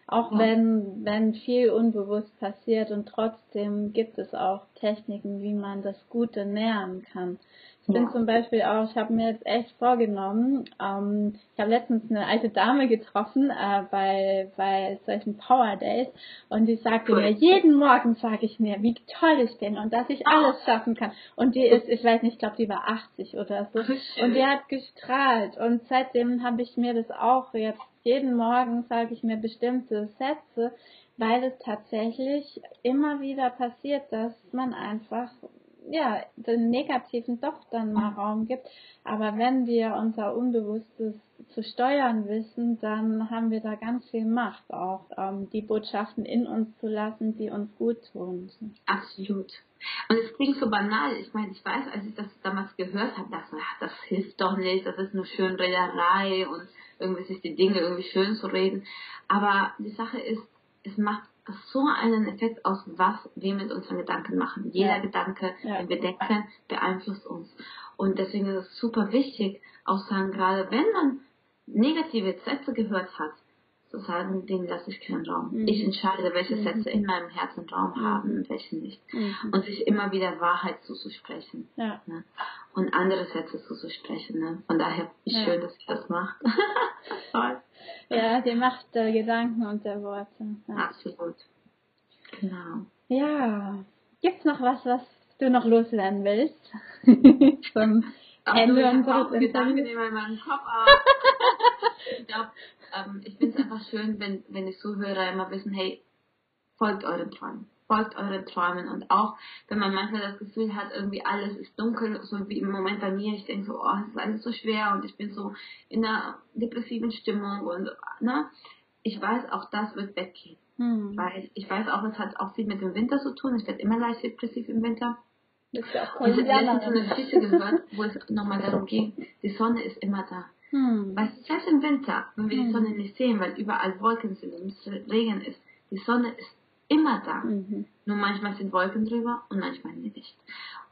Auch ja. wenn, wenn viel unbewusst passiert und trotzdem gibt es auch Techniken, wie man das Gute nähern kann. Ich bin ja. zum Beispiel auch, ich habe mir jetzt echt vorgenommen, ähm, ich habe letztens eine alte Dame getroffen äh, bei, bei solchen Power Days und die sagte cool. mir, jeden Morgen sage ich mir, wie toll ich bin und dass ich alles schaffen kann. Und die ist, ich weiß nicht, ich glaube, die war 80 oder so. Und die hat gestrahlt. Und seitdem habe ich mir das auch jetzt jeden Morgen sage ich mir bestimmte Sätze, weil es tatsächlich immer wieder passiert, dass man einfach ja, den Negativen doch dann mal Raum gibt. Aber wenn wir unser Unbewusstes zu steuern wissen, dann haben wir da ganz viel Macht, auch ähm, die Botschaften in uns zu lassen, die uns gut tun. Absolut. Und es klingt so banal. Ich meine, ich weiß, als ich das damals gehört habe, dachte ich, das hilft doch nicht, das ist nur Schönrederei und irgendwie sich die Dinge irgendwie schön zu reden. Aber die Sache ist, es macht so einen Effekt aus, was wir mit unseren Gedanken machen. Jeder ja. Gedanke, ja. den wir denken, beeinflusst uns. Und deswegen ist es super wichtig, auch sagen, gerade wenn man negative Sätze gehört hat, zu sagen, dem lasse ich keinen Raum. Mhm. Ich entscheide, welche mhm. Sätze in meinem Herzen Raum mhm. haben und welche nicht. Mhm. Und sich immer wieder Wahrheit zuzusprechen. Ja. Ne? Und andere Sätze zuzusprechen. Ne? Von daher ist ja. schön, dass ihr das macht. Toll. Ja, die Macht der Gedanken und der Worte. Ja. Absolut. Genau. Ja. Gibt's noch was, was du noch loswerden willst? Zum Ende unseres Gedanken in meinem Kopf auf. ich glaube, ähm, ich finde es einfach schön, wenn, wenn die Zuhörer immer wissen, hey, folgt euren Träumen. Folgt euren Träumen. Und auch, wenn man manchmal das Gefühl hat, irgendwie alles ist dunkel, so wie im Moment bei mir, ich denke so, oh, es ist alles so schwer und ich bin so in einer depressiven Stimmung und, ne? Ich weiß, auch das wird weggehen. Hm. Weil ich weiß auch, es hat auch viel mit dem Winter zu tun. Ich werde immer leicht depressiv im Winter. Das ist ja auch ich habe letztens so eine Geschichte gehört, wo es nochmal darum ging, die Sonne ist immer da. Hm. Weißt du, selbst im Winter, wenn wir hm. die Sonne nicht sehen, weil überall Wolken sind und es Regen ist, die Sonne ist immer da. Mhm. Nur manchmal sind Wolken drüber und manchmal nicht.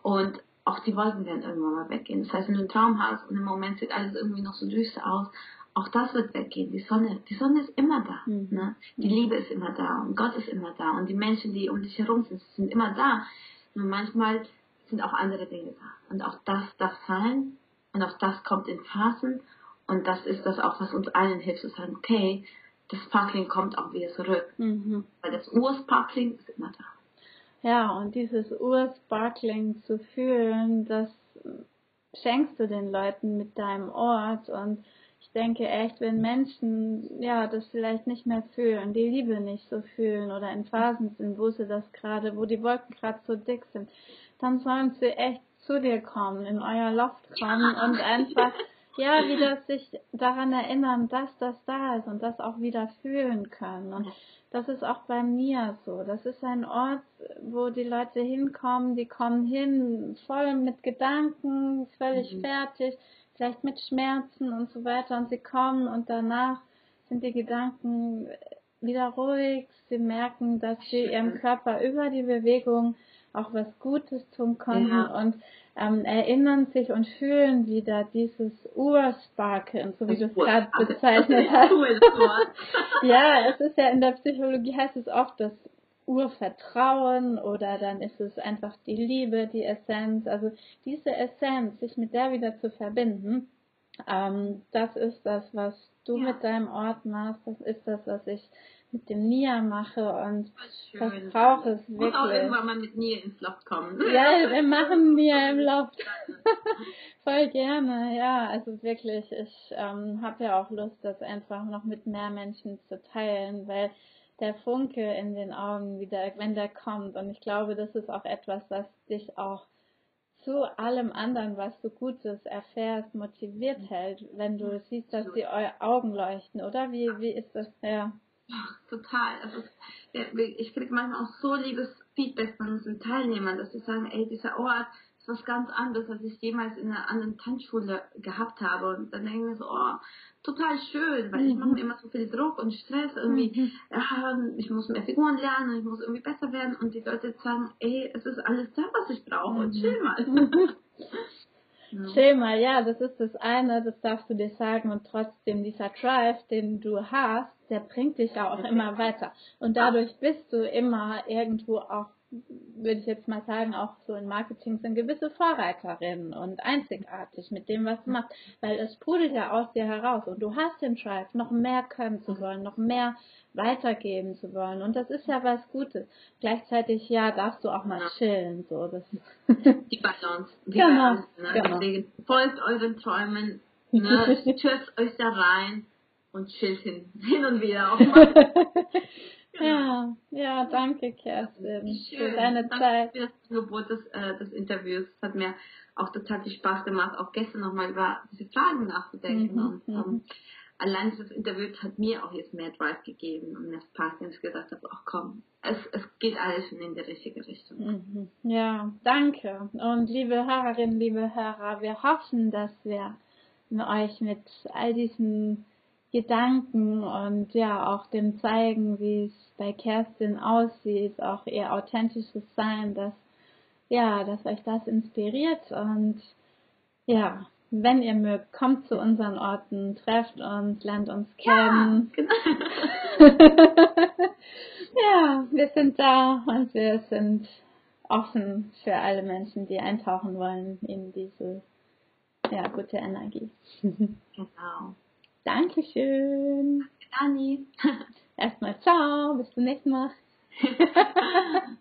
Und auch die Wolken werden irgendwann mal weggehen. Das heißt, wenn du einen Traum hast und im Moment sieht alles irgendwie noch so düster aus, auch das wird weggehen. Die Sonne, die Sonne ist immer da. Mhm. Ne? Die mhm. Liebe ist immer da und Gott ist immer da und die Menschen, die um dich herum sind, sind immer da. Nur manchmal sind auch andere Dinge da. Und auch das darf sein und auch das kommt in Phasen und das ist das auch, was uns allen hilft, zu sagen, okay, das Sparkling kommt auch wieder zurück. Mhm. Weil das Ursparkling ist immer da. Ja, und dieses Ursparkling zu fühlen, das schenkst du den Leuten mit deinem Ort. Und ich denke echt, wenn Menschen ja das vielleicht nicht mehr fühlen, die Liebe nicht so fühlen oder in Phasen sind, wo sie das gerade, wo die Wolken gerade so dick sind, dann sollen sie echt zu dir kommen, in euer Loft kommen und einfach ja, wieder sich daran erinnern, dass das da ist und das auch wieder fühlen können. Und das ist auch bei mir so. Das ist ein Ort, wo die Leute hinkommen, die kommen hin voll mit Gedanken, völlig mhm. fertig, vielleicht mit Schmerzen und so weiter und sie kommen und danach sind die Gedanken wieder ruhig, sie merken, dass sie ihrem Körper über die Bewegung auch was Gutes tun konnten ja. und ähm, erinnern sich und fühlen wieder dieses Ursparkeln, so wie du es gerade bezeichnet hast. ja, es ist ja in der Psychologie heißt es oft das Urvertrauen oder dann ist es einfach die Liebe, die Essenz. Also diese Essenz, sich mit der wieder zu verbinden, ähm, das ist das, was du ja. mit deinem Ort machst, das ist das, was ich mit dem Nia mache und das brauche es wirklich. Muss auch irgendwann mal mit Nia ins Loft kommen. Ja, wir machen Nia im Loft. Voll gerne, ja. Also wirklich, ich ähm, habe ja auch Lust, das einfach noch mit mehr Menschen zu teilen, weil der Funke in den Augen wieder, wenn der kommt. Und ich glaube, das ist auch etwas, was dich auch zu allem anderen, was du Gutes erfährst, motiviert hält, wenn du siehst, dass die Augen leuchten, oder? Wie, wie ist das? Ja. Ach, total. Also ich kriege manchmal auch so liebes Feedback von unseren Teilnehmern, dass sie sagen, ey, dieser Ort ist was ganz anderes, als ich jemals in einer anderen Tanzschule gehabt habe. Und dann denke ich mir so, oh, total schön, weil mhm. ich mache mir immer so viel Druck und Stress irgendwie, mhm. ja, ich muss mehr Figuren lernen, ich muss irgendwie besser werden und die Leute sagen, ey, es ist alles da, was ich brauche und mhm. chill mal. Chill mal, ja, das ist das eine, das darfst du dir sagen und trotzdem dieser Drive, den du hast, der bringt dich ja auch immer weiter. Und dadurch bist du immer irgendwo auch, würde ich jetzt mal sagen, auch so in Marketing sind gewisse Vorreiterin und einzigartig mit dem, was du machst. Weil es sprudelt ja aus dir heraus und du hast den Drive, noch mehr können zu wollen, noch mehr weitergeben zu wollen. Und das ist ja was Gutes. Gleichzeitig, ja, darfst du auch mal chillen, so. Das die Balance. Die genau. Balance, ne? genau. Deswegen folgt euren Träumen, ne? stürzt euch da rein und chillt hin, hin und wieder auch mal. Ja, ja, danke Kerstin Schön. für deine danke Zeit. Für das Angebot des, äh, des Interviews. Es hat mir auch total viel Spaß gemacht, auch gestern nochmal über diese Fragen nachzudenken. Mhm, und ähm, mhm. allein das Interview hat mir auch jetzt mehr Drive gegeben und mehr Spaß, wenn ich gesagt habe, ach komm, es, es geht alles schon in die richtige Richtung. Mhm. Ja, danke. Und liebe Hörerinnen, liebe Hörer, wir hoffen, dass wir euch mit all diesen Gedanken und ja auch dem zeigen, wie es bei Kerstin aussieht, auch ihr authentisches Sein, dass ja, dass euch das inspiriert und ja, wenn ihr mögt, kommt zu unseren Orten, trefft uns, lernt uns kennen. Ja, genau. ja, wir sind da und wir sind offen für alle Menschen, die eintauchen wollen in diese ja, gute Energie. Genau. Dankeschön. Danke, Dani. Erstmal ciao, bis zum nächsten Mal.